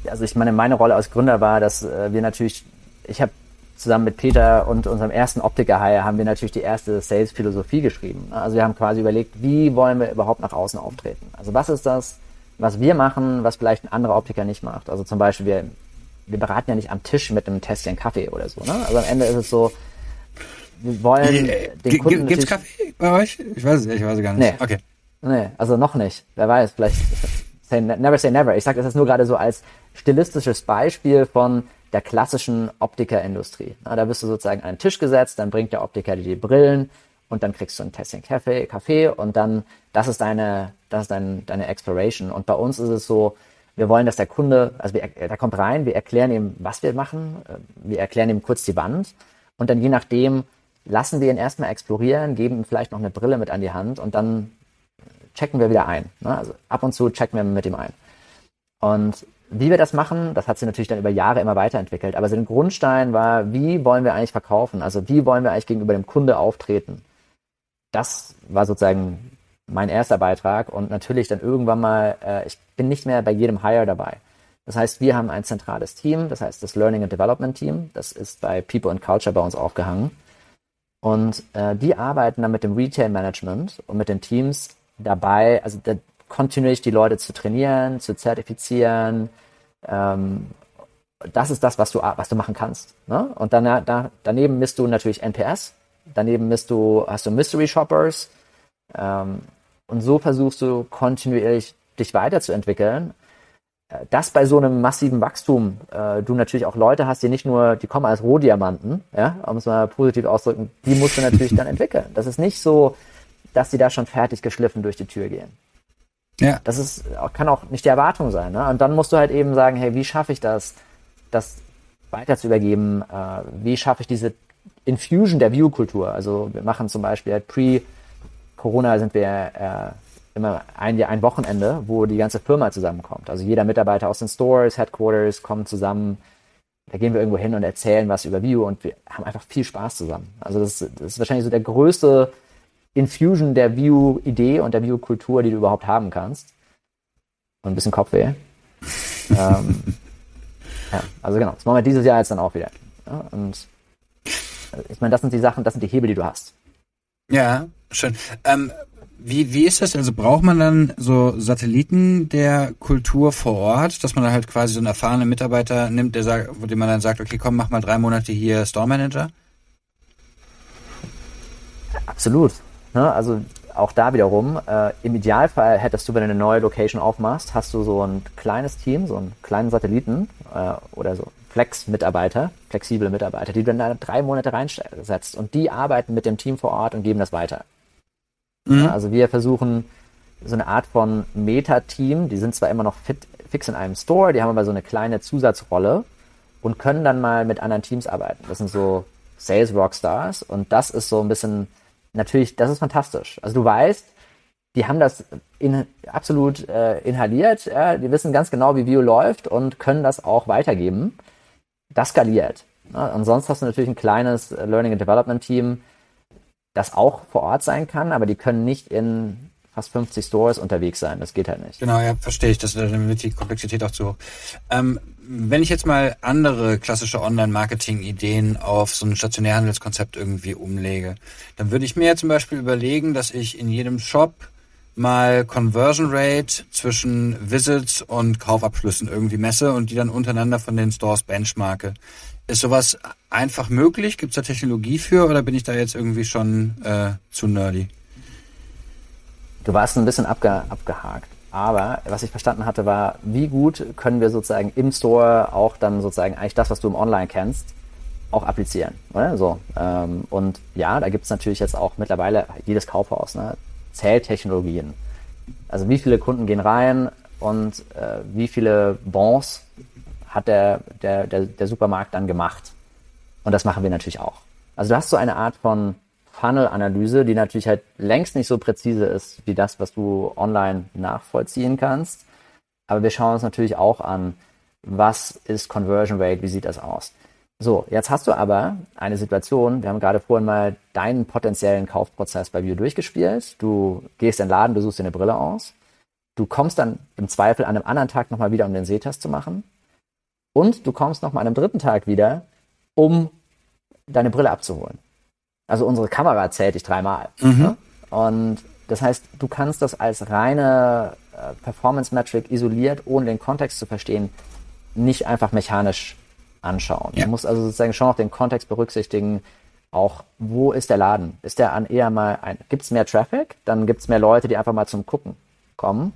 Also ich meine, meine Rolle als Gründer war, dass äh, wir natürlich, ich habe zusammen mit Peter und unserem ersten Optiker-Hire haben wir natürlich die erste Sales-Philosophie geschrieben. Also wir haben quasi überlegt, wie wollen wir überhaupt nach außen auftreten? Also was ist das, was wir machen, was vielleicht ein anderer Optiker nicht macht? Also zum Beispiel, wir, wir beraten ja nicht am Tisch mit einem Tässchen Kaffee oder so. Ne? Also am Ende ist es so, wir wollen äh, den Kunden Gibt's Kaffee bei euch? Ich weiß es, ich weiß es gar nicht. Nee. Okay. Nee, also noch nicht. Wer weiß, vielleicht say, never say never. Ich sage das jetzt nur gerade so als stilistisches Beispiel von der klassischen Optikerindustrie. Da bist du sozusagen an einen Tisch gesetzt, dann bringt der Optiker dir die Brillen und dann kriegst du ein Tässchen Kaffee, Kaffee und dann, das ist deine, das ist dein, deine Exploration. Und bei uns ist es so, wir wollen, dass der Kunde, also wir, der kommt rein, wir erklären ihm, was wir machen, wir erklären ihm kurz die Wand und dann je nachdem lassen wir ihn erstmal explorieren, geben ihm vielleicht noch eine Brille mit an die Hand und dann checken wir wieder ein. Ne? Also ab und zu checken wir mit ihm ein. Und wie wir das machen, das hat sich natürlich dann über Jahre immer weiterentwickelt. Aber so ein Grundstein war, wie wollen wir eigentlich verkaufen? Also wie wollen wir eigentlich gegenüber dem Kunde auftreten? Das war sozusagen mein erster Beitrag und natürlich dann irgendwann mal, äh, ich bin nicht mehr bei jedem Hire dabei. Das heißt, wir haben ein zentrales Team, das heißt das Learning and Development Team, das ist bei People and Culture bei uns aufgehangen. Und äh, die arbeiten dann mit dem Retail Management und mit den Teams dabei, also da, kontinuierlich die Leute zu trainieren, zu zertifizieren. Ähm, das ist das, was du, was du machen kannst. Ne? Und dann, da, daneben misst du natürlich NPS, daneben misst du, hast du Mystery Shoppers. Ähm, und so versuchst du kontinuierlich dich weiterzuentwickeln. Äh, das bei so einem massiven Wachstum, äh, du natürlich auch Leute hast, die nicht nur, die kommen als Rohdiamanten, ja, um es mal positiv auszudrücken, die musst du natürlich dann entwickeln. Das ist nicht so, dass die da schon fertig geschliffen durch die Tür gehen. Ja. Das ist, kann auch nicht die Erwartung sein. Ne? Und dann musst du halt eben sagen, hey, wie schaffe ich das, das weiter zu übergeben? Äh, wie schaffe ich diese Infusion der View-Kultur? Also wir machen zum Beispiel halt pre-Corona sind wir äh, immer ein, ein Wochenende, wo die ganze Firma zusammenkommt. Also jeder Mitarbeiter aus den Stores, Headquarters kommen zusammen. Da gehen wir irgendwo hin und erzählen was über View und wir haben einfach viel Spaß zusammen. Also das, das ist wahrscheinlich so der größte Infusion der View-Idee und der View-Kultur, die du überhaupt haben kannst. Und ein bisschen Kopfweh. ähm, ja, also genau, das machen wir dieses Jahr jetzt dann auch wieder. Ja, und ich meine, das sind die Sachen, das sind die Hebel, die du hast. Ja, schön. Ähm, wie, wie ist das? Also braucht man dann so Satelliten der Kultur vor Ort, dass man dann halt quasi so einen erfahrenen Mitarbeiter nimmt, der sagt, wo dem man dann sagt, okay, komm, mach mal drei Monate hier Store Manager? Absolut. Ne? Also auch da wiederum, äh, im Idealfall hättest du, wenn du eine neue Location aufmachst, hast du so ein kleines Team, so einen kleinen Satelliten äh, oder so Flex-Mitarbeiter, flexible Mitarbeiter, die du dann da drei Monate reinsetzt und die arbeiten mit dem Team vor Ort und geben das weiter. Mhm. Ja, also wir versuchen so eine Art von Meta-Team, die sind zwar immer noch fit, fix in einem Store, die haben aber so eine kleine Zusatzrolle und können dann mal mit anderen Teams arbeiten. Das sind so Sales Rockstars und das ist so ein bisschen natürlich, das ist fantastisch. Also du weißt, die haben das in, absolut äh, inhaliert, ja, die wissen ganz genau, wie View läuft und können das auch weitergeben. Das skaliert. Ja, und sonst hast du natürlich ein kleines Learning and Development Team, das auch vor Ort sein kann, aber die können nicht in fast 50 Stores unterwegs sein. Das geht halt nicht. Genau, ja, verstehe ich. Das damit die Komplexität auch zu hoch. Ähm, wenn ich jetzt mal andere klassische Online-Marketing-Ideen auf so ein Stationärhandelskonzept irgendwie umlege, dann würde ich mir ja zum Beispiel überlegen, dass ich in jedem Shop mal Conversion Rate zwischen Visits und Kaufabschlüssen irgendwie messe und die dann untereinander von den Stores benchmarke. Ist sowas einfach möglich? Gibt es da Technologie für oder bin ich da jetzt irgendwie schon äh, zu nerdy? Du warst ein bisschen abge abgehakt. Aber was ich verstanden hatte, war, wie gut können wir sozusagen im Store auch dann sozusagen eigentlich das, was du im Online kennst, auch applizieren. Oder? So, ähm, und ja, da gibt es natürlich jetzt auch mittlerweile jedes Kaufhaus, ne? Zähltechnologien. Also wie viele Kunden gehen rein und äh, wie viele Bons hat der, der, der, der Supermarkt dann gemacht. Und das machen wir natürlich auch. Also du hast so eine Art von Funnel-Analyse, die natürlich halt längst nicht so präzise ist wie das, was du online nachvollziehen kannst. Aber wir schauen uns natürlich auch an, was ist Conversion Rate, wie sieht das aus. So, jetzt hast du aber eine Situation, wir haben gerade vorhin mal deinen potenziellen Kaufprozess bei View durchgespielt. Du gehst in den Laden, du suchst dir eine Brille aus. Du kommst dann im Zweifel an einem anderen Tag nochmal wieder, um den Sehtest zu machen. Und du kommst nochmal an einem dritten Tag wieder, um deine Brille abzuholen. Also unsere Kamera zählt dich dreimal. Mhm. Ne? Und das heißt, du kannst das als reine äh, Performance-Metric isoliert, ohne den Kontext zu verstehen, nicht einfach mechanisch anschauen. Ja. Du musst also sozusagen schon auch den Kontext berücksichtigen, auch wo ist der Laden? Ist der an eher mal ein, gibt es mehr Traffic? Dann gibt es mehr Leute, die einfach mal zum Gucken kommen.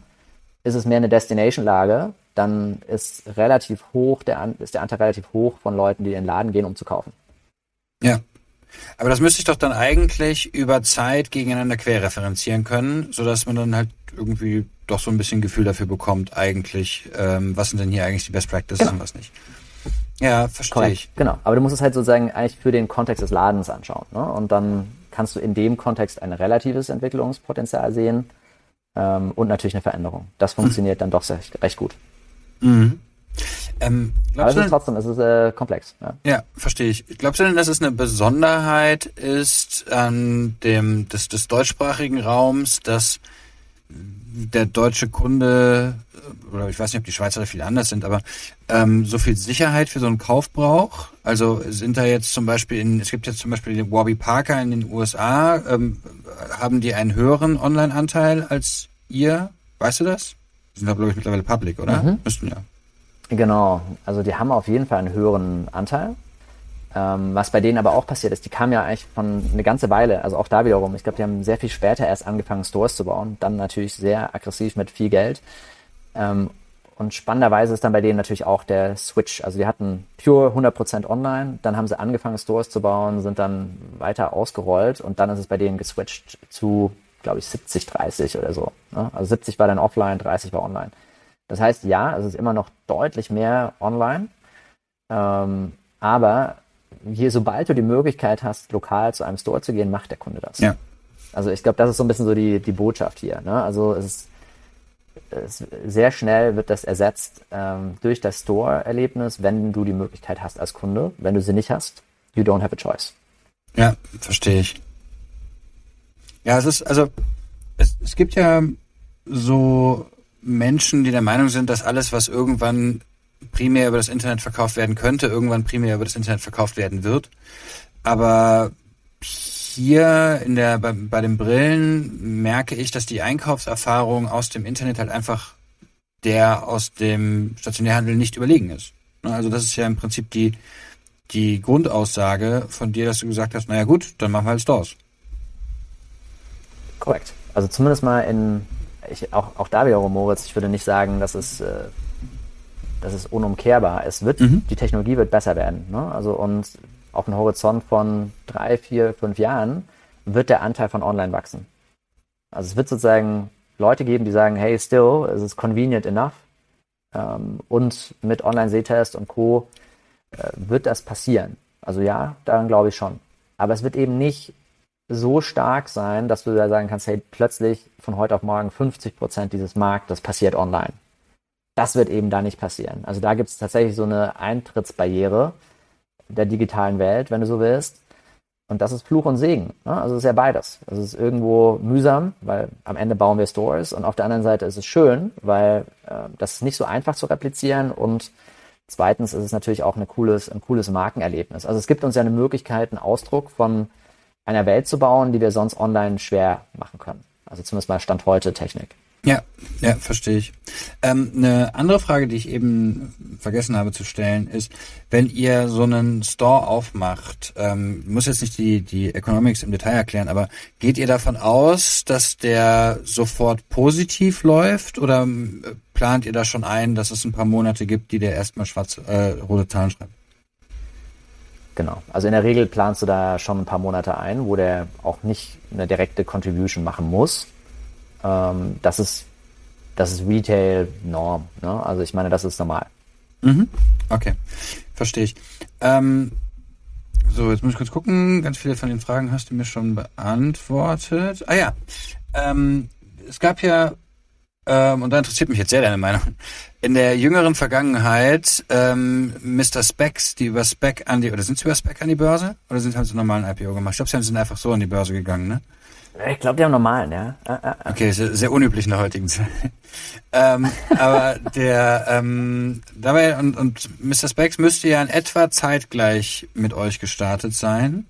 Ist es mehr eine Destination-Lage? Dann ist relativ hoch, der, ist der Anteil relativ hoch von Leuten, die in den Laden gehen, um zu kaufen. Ja. Aber das müsste ich doch dann eigentlich über Zeit gegeneinander querreferenzieren können, sodass man dann halt irgendwie doch so ein bisschen Gefühl dafür bekommt, eigentlich, ähm, was sind denn hier eigentlich die Best Practices genau. und was nicht. Ja, verstehe ich. Genau, aber du musst es halt sozusagen eigentlich für den Kontext des Ladens anschauen. Ne? Und dann kannst du in dem Kontext ein relatives Entwicklungspotenzial sehen ähm, und natürlich eine Veränderung. Das funktioniert mhm. dann doch sehr, recht gut. Mhm. Ähm, Aber es ist trotzdem, es ist äh, komplex. Ja. ja, verstehe ich. Glaubst du denn, dass es eine Besonderheit ist an dem des, des deutschsprachigen Raums, dass der deutsche Kunde oder ich weiß nicht, ob die Schweizer da viel anders sind, aber ähm, so viel Sicherheit für so einen Kauf braucht. Also sind da jetzt zum Beispiel in, es gibt jetzt zum Beispiel den Warby Parker in den USA, ähm, haben die einen höheren Online-Anteil als ihr? Weißt du das? Die sind da, glaube ich, mittlerweile public, oder? Mhm. Müssten ja. Genau, also die haben auf jeden Fall einen höheren Anteil. Ähm, was bei denen aber auch passiert ist, die kamen ja eigentlich von eine ganze Weile, also auch da wiederum, ich glaube, die haben sehr viel später erst angefangen, Stores zu bauen, dann natürlich sehr aggressiv mit viel Geld. Ähm, und spannenderweise ist dann bei denen natürlich auch der Switch. Also die hatten pure 100% online, dann haben sie angefangen, Stores zu bauen, sind dann weiter ausgerollt und dann ist es bei denen geswitcht zu, glaube ich, 70, 30 oder so. Ne? Also 70 war dann offline, 30 war online. Das heißt, ja, es ist immer noch deutlich mehr online, ähm, aber hier, sobald du die Möglichkeit hast, lokal zu einem Store zu gehen, macht der Kunde das. Ja. Also ich glaube, das ist so ein bisschen so die, die Botschaft hier. Ne? Also es ist, es, sehr schnell wird das ersetzt ähm, durch das Store-Erlebnis, wenn du die Möglichkeit hast als Kunde. Wenn du sie nicht hast, you don't have a choice. Ja, verstehe ich. Ja, es ist, also, es, es gibt ja so Menschen, die der Meinung sind, dass alles, was irgendwann primär über das Internet verkauft werden könnte, irgendwann primär über das Internet verkauft werden wird. Aber hier in der, bei, bei den Brillen merke ich, dass die Einkaufserfahrung aus dem Internet halt einfach der aus dem Stationärhandel nicht überlegen ist. Ne, also das ist ja im Prinzip die, die Grundaussage von dir, dass du gesagt hast, naja gut, dann machen wir halt Stores. Korrekt. Also zumindest mal in, ich, auch, auch da wiederum, Moritz, ich würde nicht sagen, dass es, äh, das ist unumkehrbar. Es wird, mhm. die Technologie wird besser werden. Ne? Also und auf einem Horizont von drei, vier, fünf Jahren wird der Anteil von Online wachsen. Also es wird sozusagen Leute geben, die sagen, hey, still, es ist convenient enough. Ähm, und mit Online-Sehtest und Co. Äh, wird das passieren. Also ja, daran glaube ich schon. Aber es wird eben nicht so stark sein, dass du da sagen kannst, hey, plötzlich von heute auf morgen 50 Prozent dieses Marktes passiert online. Das wird eben da nicht passieren. Also da gibt es tatsächlich so eine Eintrittsbarriere der digitalen Welt, wenn du so willst. Und das ist Fluch und Segen. Ne? Also es ist ja beides. Es ist irgendwo mühsam, weil am Ende bauen wir Stores und auf der anderen Seite ist es schön, weil äh, das ist nicht so einfach zu replizieren und zweitens ist es natürlich auch eine cooles, ein cooles Markenerlebnis. Also es gibt uns ja eine Möglichkeit, einen Ausdruck von einer Welt zu bauen, die wir sonst online schwer machen können. Also zumindest mal Stand heute Technik. Ja, ja, verstehe ich. Ähm, eine andere Frage, die ich eben vergessen habe zu stellen, ist, wenn ihr so einen Store aufmacht, ähm, muss jetzt nicht die, die Economics im Detail erklären, aber geht ihr davon aus, dass der sofort positiv läuft oder äh, plant ihr da schon ein, dass es ein paar Monate gibt, die der erstmal schwarz, äh, rote Zahlen schreibt? Genau. Also in der Regel planst du da schon ein paar Monate ein, wo der auch nicht eine direkte Contribution machen muss ähm, das ist das ist Retail-Norm. Ne? Also ich meine, das ist normal. Mhm. Okay, verstehe ich. Ähm, so, jetzt muss ich kurz gucken. Ganz viele von den Fragen hast du mir schon beantwortet. Ah ja, ähm, es gab ja, ähm, und da interessiert mich jetzt sehr deine Meinung, in der jüngeren Vergangenheit ähm, Mr. Specs, die über Spec an die, oder sind sie über Spec an die Börse? Oder sind sie einen normalen IPO gemacht? Ich glaube, sie sind einfach so an die Börse gegangen, ne? Ich glaube, die haben normalen, ja. Ah, ah, ah. Okay, sehr, sehr unüblich in der heutigen Zeit. ähm, aber der ähm, dabei und, und Mr. Specs müsste ja in etwa zeitgleich mit euch gestartet sein,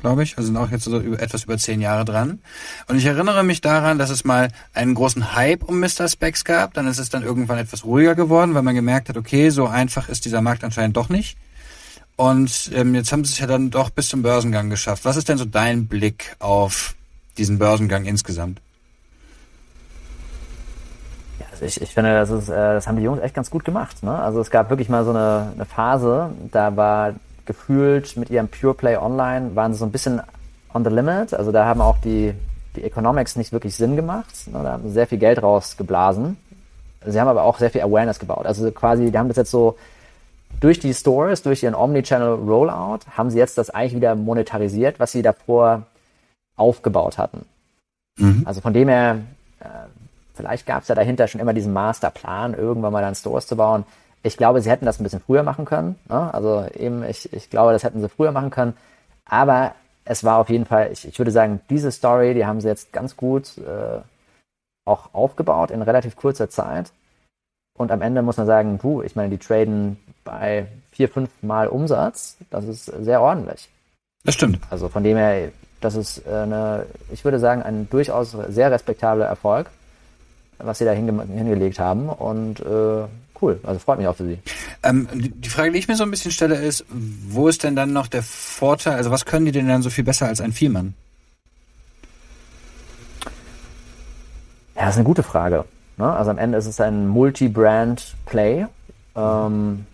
glaube ich. Also sind auch jetzt so über, etwas über zehn Jahre dran. Und ich erinnere mich daran, dass es mal einen großen Hype um Mr. Specs gab. Dann ist es dann irgendwann etwas ruhiger geworden, weil man gemerkt hat, okay, so einfach ist dieser Markt anscheinend doch nicht. Und ähm, jetzt haben sie es ja dann doch bis zum Börsengang geschafft. Was ist denn so dein Blick auf diesen Börsengang insgesamt? Ja, also ich, ich finde, das, ist, äh, das haben die Jungs echt ganz gut gemacht. Ne? Also es gab wirklich mal so eine, eine Phase, da war gefühlt mit ihrem Pure Play Online, waren sie so ein bisschen on the limit. Also da haben auch die, die Economics nicht wirklich Sinn gemacht. Ne? Da haben sie sehr viel Geld rausgeblasen. Sie haben aber auch sehr viel Awareness gebaut. Also quasi, die haben das jetzt so durch die Stores, durch ihren Omnichannel Rollout, haben sie jetzt das eigentlich wieder monetarisiert, was sie davor aufgebaut hatten. Mhm. Also von dem her, äh, vielleicht gab es ja dahinter schon immer diesen Masterplan, irgendwann mal dann Stores zu bauen. Ich glaube, sie hätten das ein bisschen früher machen können. Ne? Also eben, ich, ich glaube, das hätten sie früher machen können. Aber es war auf jeden Fall, ich, ich würde sagen, diese Story, die haben sie jetzt ganz gut äh, auch aufgebaut in relativ kurzer Zeit. Und am Ende muss man sagen, puh, ich meine, die traden bei vier, fünf Mal Umsatz. Das ist sehr ordentlich. Das stimmt. Also von dem her, das ist äh, eine, ich würde sagen, ein durchaus sehr respektabler Erfolg, was sie da hinge hingelegt haben. Und äh, cool, also freut mich auch für sie. Ähm, die Frage, die ich mir so ein bisschen stelle, ist, wo ist denn dann noch der Vorteil, also was können die denn dann so viel besser als ein Vielmann? Ja, das ist eine gute Frage. Ne? Also am Ende ist es ein Multi-Brand-Play. Ähm,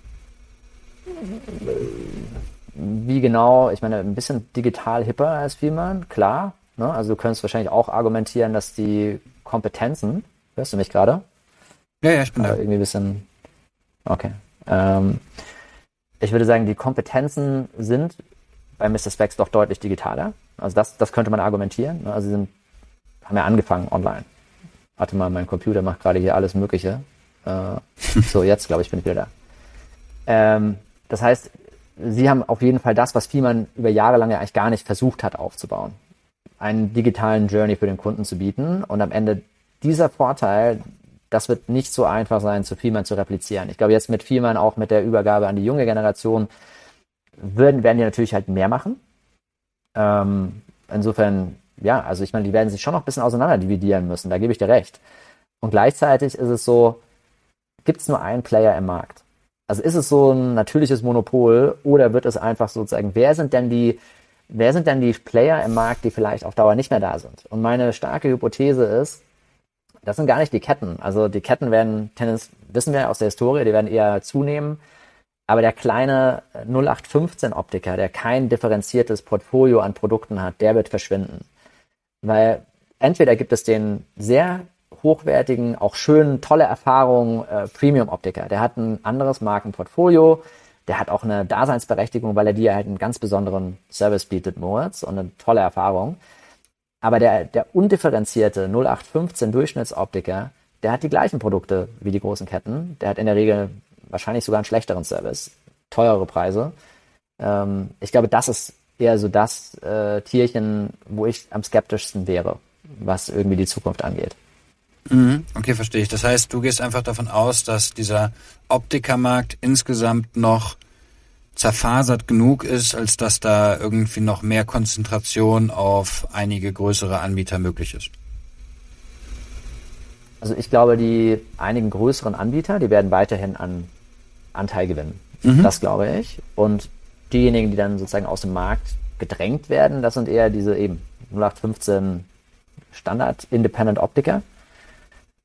wie genau, ich meine, ein bisschen digital hipper als Vielmann, klar. Ne? Also du könntest wahrscheinlich auch argumentieren, dass die Kompetenzen, hörst du mich gerade? Ja, ja, ich bin da. Irgendwie ein bisschen, okay. Ähm, ich würde sagen, die Kompetenzen sind bei Mr. Specs doch deutlich digitaler. Also das, das könnte man argumentieren. Ne? Also sie sind, haben ja angefangen online. Warte mal, mein Computer macht gerade hier alles Mögliche. Äh, so, jetzt glaube ich, bin ich wieder da. Ähm, das heißt, sie haben auf jeden Fall das, was Fiemann über Jahre lang ja eigentlich gar nicht versucht hat aufzubauen. einen digitalen Journey für den Kunden zu bieten. Und am Ende dieser Vorteil, das wird nicht so einfach sein, zu Vielmann zu replizieren. Ich glaube, jetzt mit Vielmann, auch mit der Übergabe an die junge Generation, würden, werden die natürlich halt mehr machen. Ähm, insofern, ja, also ich meine, die werden sich schon noch ein bisschen auseinander dividieren müssen, da gebe ich dir recht. Und gleichzeitig ist es so, gibt es nur einen Player im Markt? Also ist es so ein natürliches Monopol oder wird es einfach sozusagen, wer sind denn die, wer sind denn die Player im Markt, die vielleicht auf Dauer nicht mehr da sind? Und meine starke Hypothese ist, das sind gar nicht die Ketten. Also die Ketten werden, Tennis, wissen wir aus der Historie, die werden eher zunehmen. Aber der kleine 0815 Optiker, der kein differenziertes Portfolio an Produkten hat, der wird verschwinden. Weil entweder gibt es den sehr hochwertigen, auch schönen, tolle Erfahrungen äh, Premium-Optiker. Der hat ein anderes Markenportfolio, der hat auch eine Daseinsberechtigung, weil er dir halt einen ganz besonderen Service bietet, Moritz, und eine tolle Erfahrung. Aber der, der undifferenzierte 0815 Durchschnittsoptiker, der hat die gleichen Produkte wie die großen Ketten. Der hat in der Regel wahrscheinlich sogar einen schlechteren Service, teurere Preise. Ähm, ich glaube, das ist eher so das äh, Tierchen, wo ich am skeptischsten wäre, was irgendwie die Zukunft angeht. Mhm. Okay, verstehe ich. Das heißt, du gehst einfach davon aus, dass dieser Optikermarkt insgesamt noch zerfasert genug ist, als dass da irgendwie noch mehr Konzentration auf einige größere Anbieter möglich ist. Also ich glaube, die einigen größeren Anbieter, die werden weiterhin an Anteil gewinnen. Mhm. Das glaube ich. Und diejenigen, die dann sozusagen aus dem Markt gedrängt werden, das sind eher diese eben 0815 Standard Independent Optiker.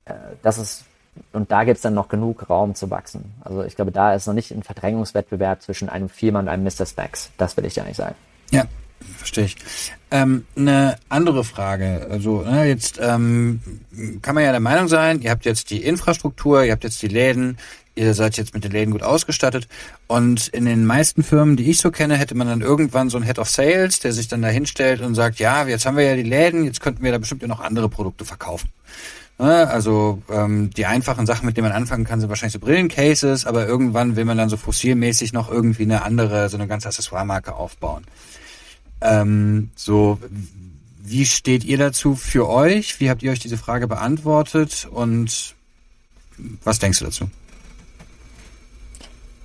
Äh, das ist und da gibt es dann noch genug Raum zu wachsen. Also ich glaube, da ist noch nicht ein Verdrängungswettbewerb zwischen einem Firma und einem Mr. Specs. Das will ich ja nicht sagen. Ja, verstehe ich. Ähm, eine andere Frage. Also ne, jetzt ähm, kann man ja der Meinung sein, ihr habt jetzt die Infrastruktur, ihr habt jetzt die Läden, ihr seid jetzt mit den Läden gut ausgestattet. Und in den meisten Firmen, die ich so kenne, hätte man dann irgendwann so einen Head of Sales, der sich dann da hinstellt und sagt, ja, jetzt haben wir ja die Läden, jetzt könnten wir da bestimmt ja noch andere Produkte verkaufen. Ne? Also ähm, die einfachen Sachen, mit denen man anfangen kann, sind wahrscheinlich so Brillencases, aber irgendwann will man dann so fossilmäßig noch irgendwie eine andere, so eine ganze Accessoire-Marke aufbauen. Ähm, so, wie steht ihr dazu für euch? Wie habt ihr euch diese Frage beantwortet und was denkst du dazu?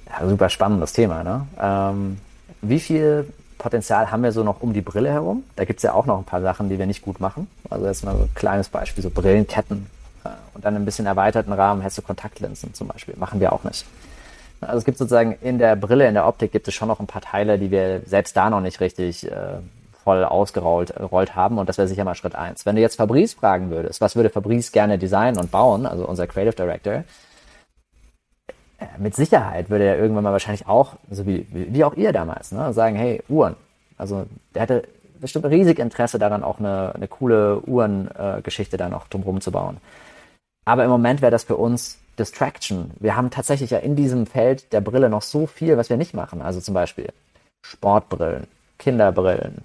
Ja, super spannendes Thema. Ne? Ähm, wie viel Potenzial haben wir so noch um die Brille herum. Da gibt es ja auch noch ein paar Sachen, die wir nicht gut machen. Also jetzt mal so ein kleines Beispiel, so Brillenketten. Äh, und dann ein bisschen erweiterten Rahmen hättest du Kontaktlinsen zum Beispiel. Machen wir auch nicht. Also es gibt sozusagen in der Brille, in der Optik gibt es schon noch ein paar Teile, die wir selbst da noch nicht richtig äh, voll ausgerollt rollt haben. Und das wäre sicher mal Schritt eins. Wenn du jetzt Fabrice fragen würdest, was würde Fabrice gerne designen und bauen, also unser Creative Director, mit Sicherheit würde er irgendwann mal wahrscheinlich auch, so wie, wie auch ihr damals, ne, sagen, hey, Uhren. Also der hatte bestimmt riesig Interesse daran, auch eine, eine coole Uhrengeschichte äh, da noch drumherum zu bauen. Aber im Moment wäre das für uns Distraction. Wir haben tatsächlich ja in diesem Feld der Brille noch so viel, was wir nicht machen. Also zum Beispiel Sportbrillen, Kinderbrillen.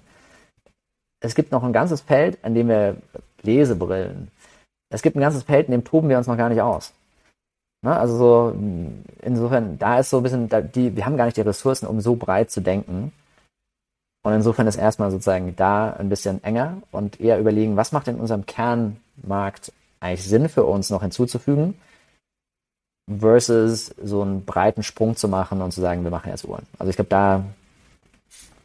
Es gibt noch ein ganzes Feld, an dem wir Lesebrillen. Es gibt ein ganzes Feld, in dem toben wir uns noch gar nicht aus. Ne? Also so, insofern, da ist so ein bisschen, da, die, wir haben gar nicht die Ressourcen, um so breit zu denken. Und insofern ist erstmal sozusagen da ein bisschen enger und eher überlegen, was macht in unserem Kernmarkt eigentlich Sinn für uns noch hinzuzufügen, versus so einen breiten Sprung zu machen und zu sagen, wir machen jetzt Uhren. Also ich glaube, da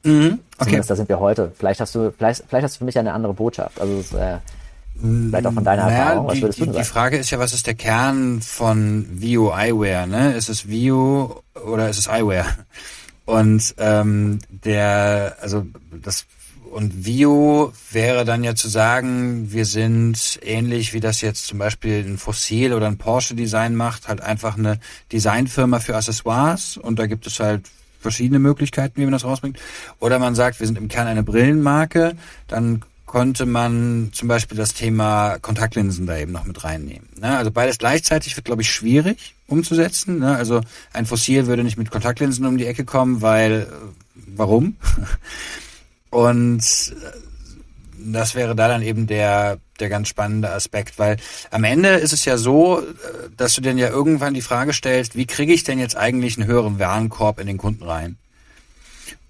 Mhm, okay. da sind wir heute. Vielleicht hast du, vielleicht, vielleicht hast du für mich eine andere Botschaft. Also es, äh, Vielleicht auch von deiner naja, Erfahrung. Was würdest die, du sagen? Die Frage ist ja, was ist der Kern von View Eyewear? Ne? Ist es View oder ist es Eyewear? Und ähm, der, also das und Vio wäre dann ja zu sagen, wir sind ähnlich wie das jetzt zum Beispiel ein Fossil oder ein Porsche Design macht, halt einfach eine Designfirma für Accessoires und da gibt es halt verschiedene Möglichkeiten, wie man das rausbringt. Oder man sagt, wir sind im Kern eine Brillenmarke, dann konnte man zum Beispiel das Thema Kontaktlinsen da eben noch mit reinnehmen. Ne? Also beides gleichzeitig wird, glaube ich, schwierig umzusetzen. Ne? Also ein Fossil würde nicht mit Kontaktlinsen um die Ecke kommen, weil äh, warum? Und äh, das wäre da dann eben der, der ganz spannende Aspekt, weil am Ende ist es ja so, äh, dass du dir ja irgendwann die Frage stellst, wie kriege ich denn jetzt eigentlich einen höheren Warenkorb in den Kunden rein?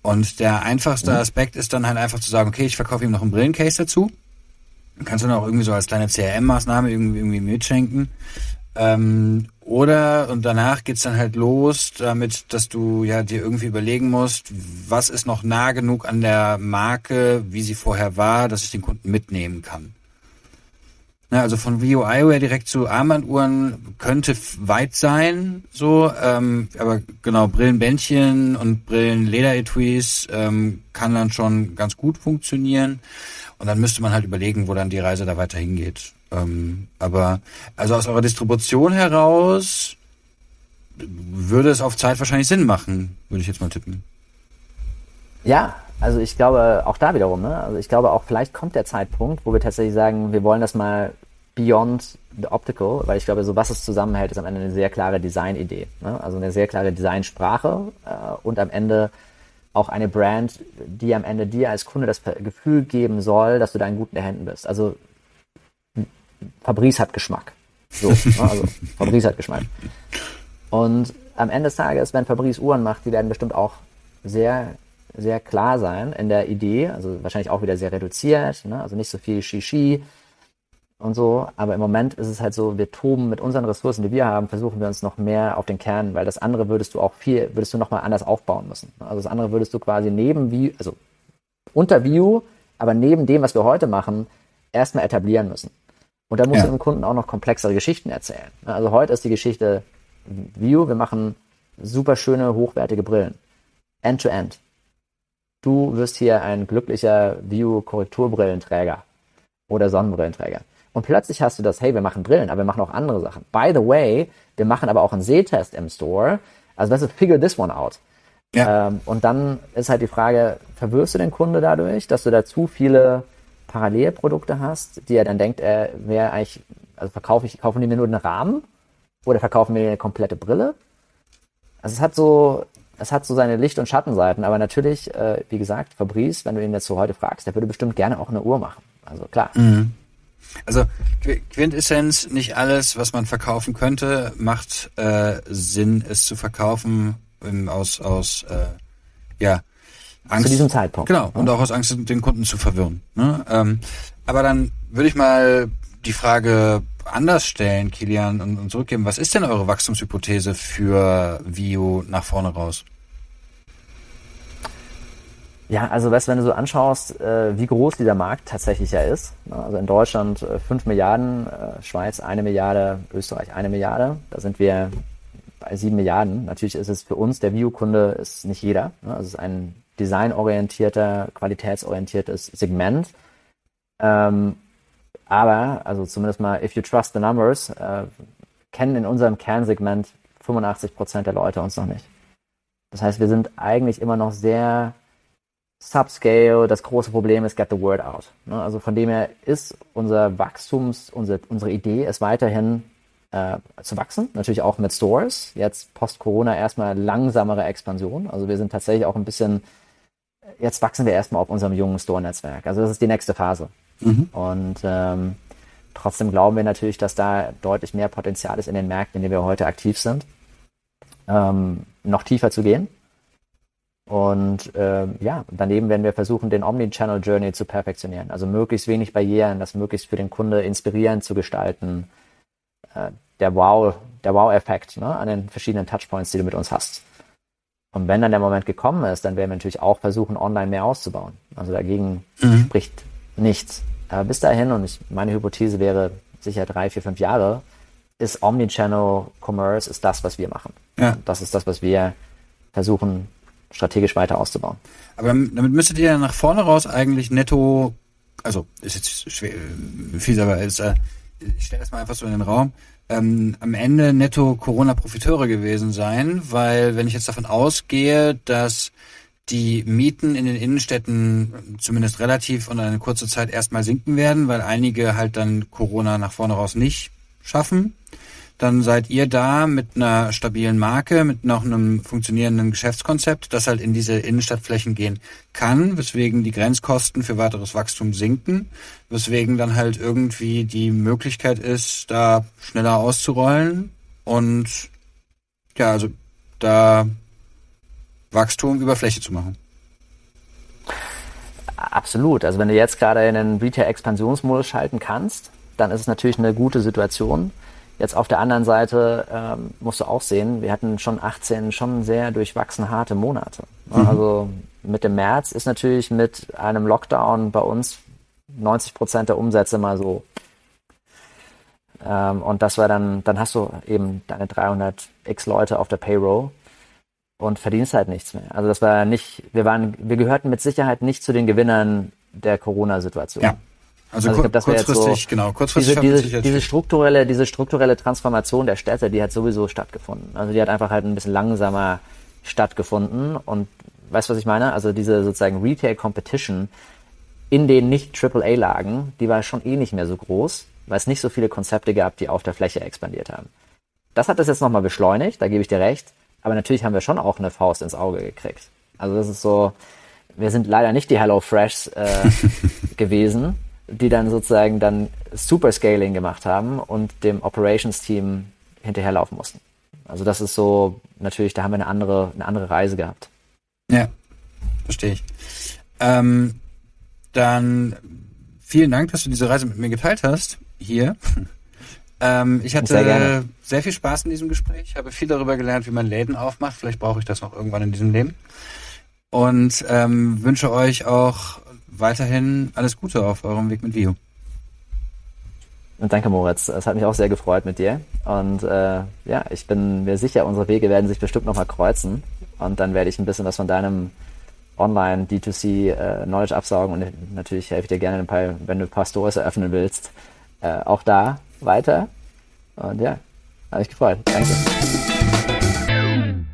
Und der einfachste Aspekt ist dann halt einfach zu sagen, okay, ich verkaufe ihm noch einen Brillencase dazu. Kannst du dann auch irgendwie so als kleine CRM-Maßnahme irgendwie, irgendwie mitschenken. Ähm, oder und danach geht's dann halt los damit, dass du ja dir irgendwie überlegen musst, was ist noch nah genug an der Marke, wie sie vorher war, dass ich den Kunden mitnehmen kann. Na, also von Eyewear direkt zu Armbanduhren könnte weit sein, so, ähm, aber genau Brillenbändchen und Brillenlederetuis ähm, kann dann schon ganz gut funktionieren. Und dann müsste man halt überlegen, wo dann die Reise da weiter hingeht. Ähm, aber also aus eurer Distribution heraus würde es auf Zeit wahrscheinlich Sinn machen, würde ich jetzt mal tippen. Ja, also ich glaube auch da wiederum, ne? Also ich glaube auch vielleicht kommt der Zeitpunkt, wo wir tatsächlich sagen, wir wollen das mal beyond the optical, weil ich glaube, so was es zusammenhält, ist am Ende eine sehr klare Designidee. Ne? Also eine sehr klare Designsprache äh, und am Ende auch eine Brand, die am Ende dir als Kunde das Gefühl geben soll, dass du da in guten Händen bist. Also Fabrice hat Geschmack. So, ne? also Fabrice hat Geschmack. Und am Ende des Tages, wenn Fabrice Uhren macht, die werden bestimmt auch sehr, sehr klar sein in der Idee, also wahrscheinlich auch wieder sehr reduziert, ne? also nicht so viel Shishi und so, aber im Moment ist es halt so, wir toben mit unseren Ressourcen, die wir haben, versuchen wir uns noch mehr auf den Kern, weil das andere würdest du auch viel, würdest du nochmal anders aufbauen müssen. Also das andere würdest du quasi neben View, also unter View, aber neben dem, was wir heute machen, erstmal etablieren müssen. Und da musst ja. du dem Kunden auch noch komplexere Geschichten erzählen. Also heute ist die Geschichte View, wir machen super schöne, hochwertige Brillen. End-to-end. -End. Du wirst hier ein glücklicher View-Korrekturbrillenträger oder Sonnenbrillenträger. Und plötzlich hast du das, hey, wir machen Brillen, aber wir machen auch andere Sachen. By the way, wir machen aber auch einen Sehtest im Store. Also weißt du, figure this one out. Ja. Ähm, und dann ist halt die Frage, verwirrst du den Kunde dadurch, dass du da zu viele Parallelprodukte hast, die er dann denkt, er wäre eigentlich, also verkaufe ich, kaufen die mir nur den Rahmen oder verkaufen mir eine komplette Brille? Also es hat so, es hat so seine Licht- und Schattenseiten, aber natürlich, äh, wie gesagt, Fabrice, wenn du ihn jetzt so heute fragst, der würde bestimmt gerne auch eine Uhr machen. Also klar. Mhm. Also Quintessenz, nicht alles, was man verkaufen könnte, macht äh, Sinn, es zu verkaufen ähm, aus aus äh, ja Angst. Zu diesem Zeitpunkt. Genau, und auch aus Angst, den Kunden zu verwirren. Ne? Ähm, aber dann würde ich mal die Frage anders stellen, Kilian, und, und zurückgeben. Was ist denn eure Wachstumshypothese für Vio nach vorne raus? Ja, also weißt, wenn du so anschaust, äh, wie groß dieser Markt tatsächlich ja ist. Ne? Also in Deutschland äh, 5 Milliarden, äh, Schweiz eine Milliarde, Österreich eine Milliarde. Da sind wir bei 7 Milliarden. Natürlich ist es für uns, der View-Kunde ist nicht jeder. Ne? Also es ist ein designorientierter, qualitätsorientiertes Segment. Ähm, aber, also zumindest mal, if you trust the numbers, äh, kennen in unserem Kernsegment 85 Prozent der Leute uns noch nicht. Das heißt, wir sind eigentlich immer noch sehr subscale. Das große Problem ist get the word out. Ne? Also von dem her ist unser Wachstums, unsere, unsere Idee ist weiterhin äh, zu wachsen. Natürlich auch mit Stores. Jetzt post-Corona erstmal langsamere Expansion. Also wir sind tatsächlich auch ein bisschen jetzt wachsen wir erstmal auf unserem jungen Store-Netzwerk. Also das ist die nächste Phase. Mhm. Und ähm, trotzdem glauben wir natürlich, dass da deutlich mehr Potenzial ist in den Märkten, in denen wir heute aktiv sind, ähm, noch tiefer zu gehen. Und äh, ja, daneben werden wir versuchen, den Omni-Channel Journey zu perfektionieren. Also möglichst wenig Barrieren, das möglichst für den Kunde inspirierend zu gestalten. Äh, der Wow, der Wow-Effekt ne, an den verschiedenen Touchpoints, die du mit uns hast. Und wenn dann der Moment gekommen ist, dann werden wir natürlich auch versuchen, online mehr auszubauen. Also dagegen mhm. spricht nichts. Aber bis dahin, und ich, meine Hypothese wäre sicher drei, vier, fünf Jahre, ist Omnichannel Commerce ist das, was wir machen. Ja. Das ist das, was wir versuchen, strategisch weiter auszubauen. Aber damit müsstet ihr nach vorne raus eigentlich netto, also ist jetzt schwer, fies, aber ist, äh, ich stelle das mal einfach so in den Raum, ähm, am Ende netto Corona-Profiteure gewesen sein, weil wenn ich jetzt davon ausgehe, dass die Mieten in den Innenstädten zumindest relativ und eine kurze Zeit erstmal sinken werden, weil einige halt dann Corona nach vorne raus nicht schaffen, dann seid ihr da mit einer stabilen Marke, mit noch einem funktionierenden Geschäftskonzept, das halt in diese Innenstadtflächen gehen kann, weswegen die Grenzkosten für weiteres Wachstum sinken, weswegen dann halt irgendwie die Möglichkeit ist, da schneller auszurollen. Und ja, also da Wachstum über Fläche zu machen. Absolut. Also wenn du jetzt gerade in den Retail-Expansionsmodus schalten kannst, dann ist es natürlich eine gute Situation. Jetzt auf der anderen Seite ähm, musst du auch sehen, wir hatten schon 18 schon sehr durchwachsen harte Monate. Mhm. Also mit dem März ist natürlich mit einem Lockdown bei uns 90 Prozent der Umsätze mal so. Ähm, und das war dann, dann hast du eben deine 300 x Leute auf der Payroll und verdienst halt nichts mehr. Also das war nicht, wir waren, wir gehörten mit Sicherheit nicht zu den Gewinnern der Corona-Situation. Ja. Also, also ich glaub, das kurzfristig, so, genau, kurzfristig diese, diese, diese strukturelle, diese strukturelle Transformation der Städte, die hat sowieso stattgefunden. Also die hat einfach halt ein bisschen langsamer stattgefunden und weißt du, was ich meine? Also diese sozusagen Retail Competition in den nicht AAA-Lagen, die war schon eh nicht mehr so groß, weil es nicht so viele Konzepte gab, die auf der Fläche expandiert haben. Das hat das jetzt nochmal beschleunigt, da gebe ich dir recht. Aber natürlich haben wir schon auch eine Faust ins Auge gekriegt. Also das ist so, wir sind leider nicht die Hello Freshs äh, gewesen, die dann sozusagen dann Superscaling gemacht haben und dem Operations-Team hinterherlaufen mussten. Also das ist so, natürlich, da haben wir eine andere, eine andere Reise gehabt. Ja, verstehe ich. Ähm, dann vielen Dank, dass du diese Reise mit mir geteilt hast. Hier. Ähm, ich hatte sehr, sehr, viel Spaß in diesem Gespräch. Ich habe viel darüber gelernt, wie man Läden aufmacht. Vielleicht brauche ich das noch irgendwann in diesem Leben. Und ähm, wünsche euch auch weiterhin alles Gute auf eurem Weg mit Vio. Und danke, Moritz. Es hat mich auch sehr gefreut mit dir. Und äh, ja, ich bin mir sicher, unsere Wege werden sich bestimmt nochmal kreuzen. Und dann werde ich ein bisschen was von deinem Online D2C äh, Knowledge absaugen und natürlich helfe ich dir gerne, ein paar, wenn du ein paar Stores eröffnen willst, äh, auch da weiter. Und ja, habe ich gefreut. Danke.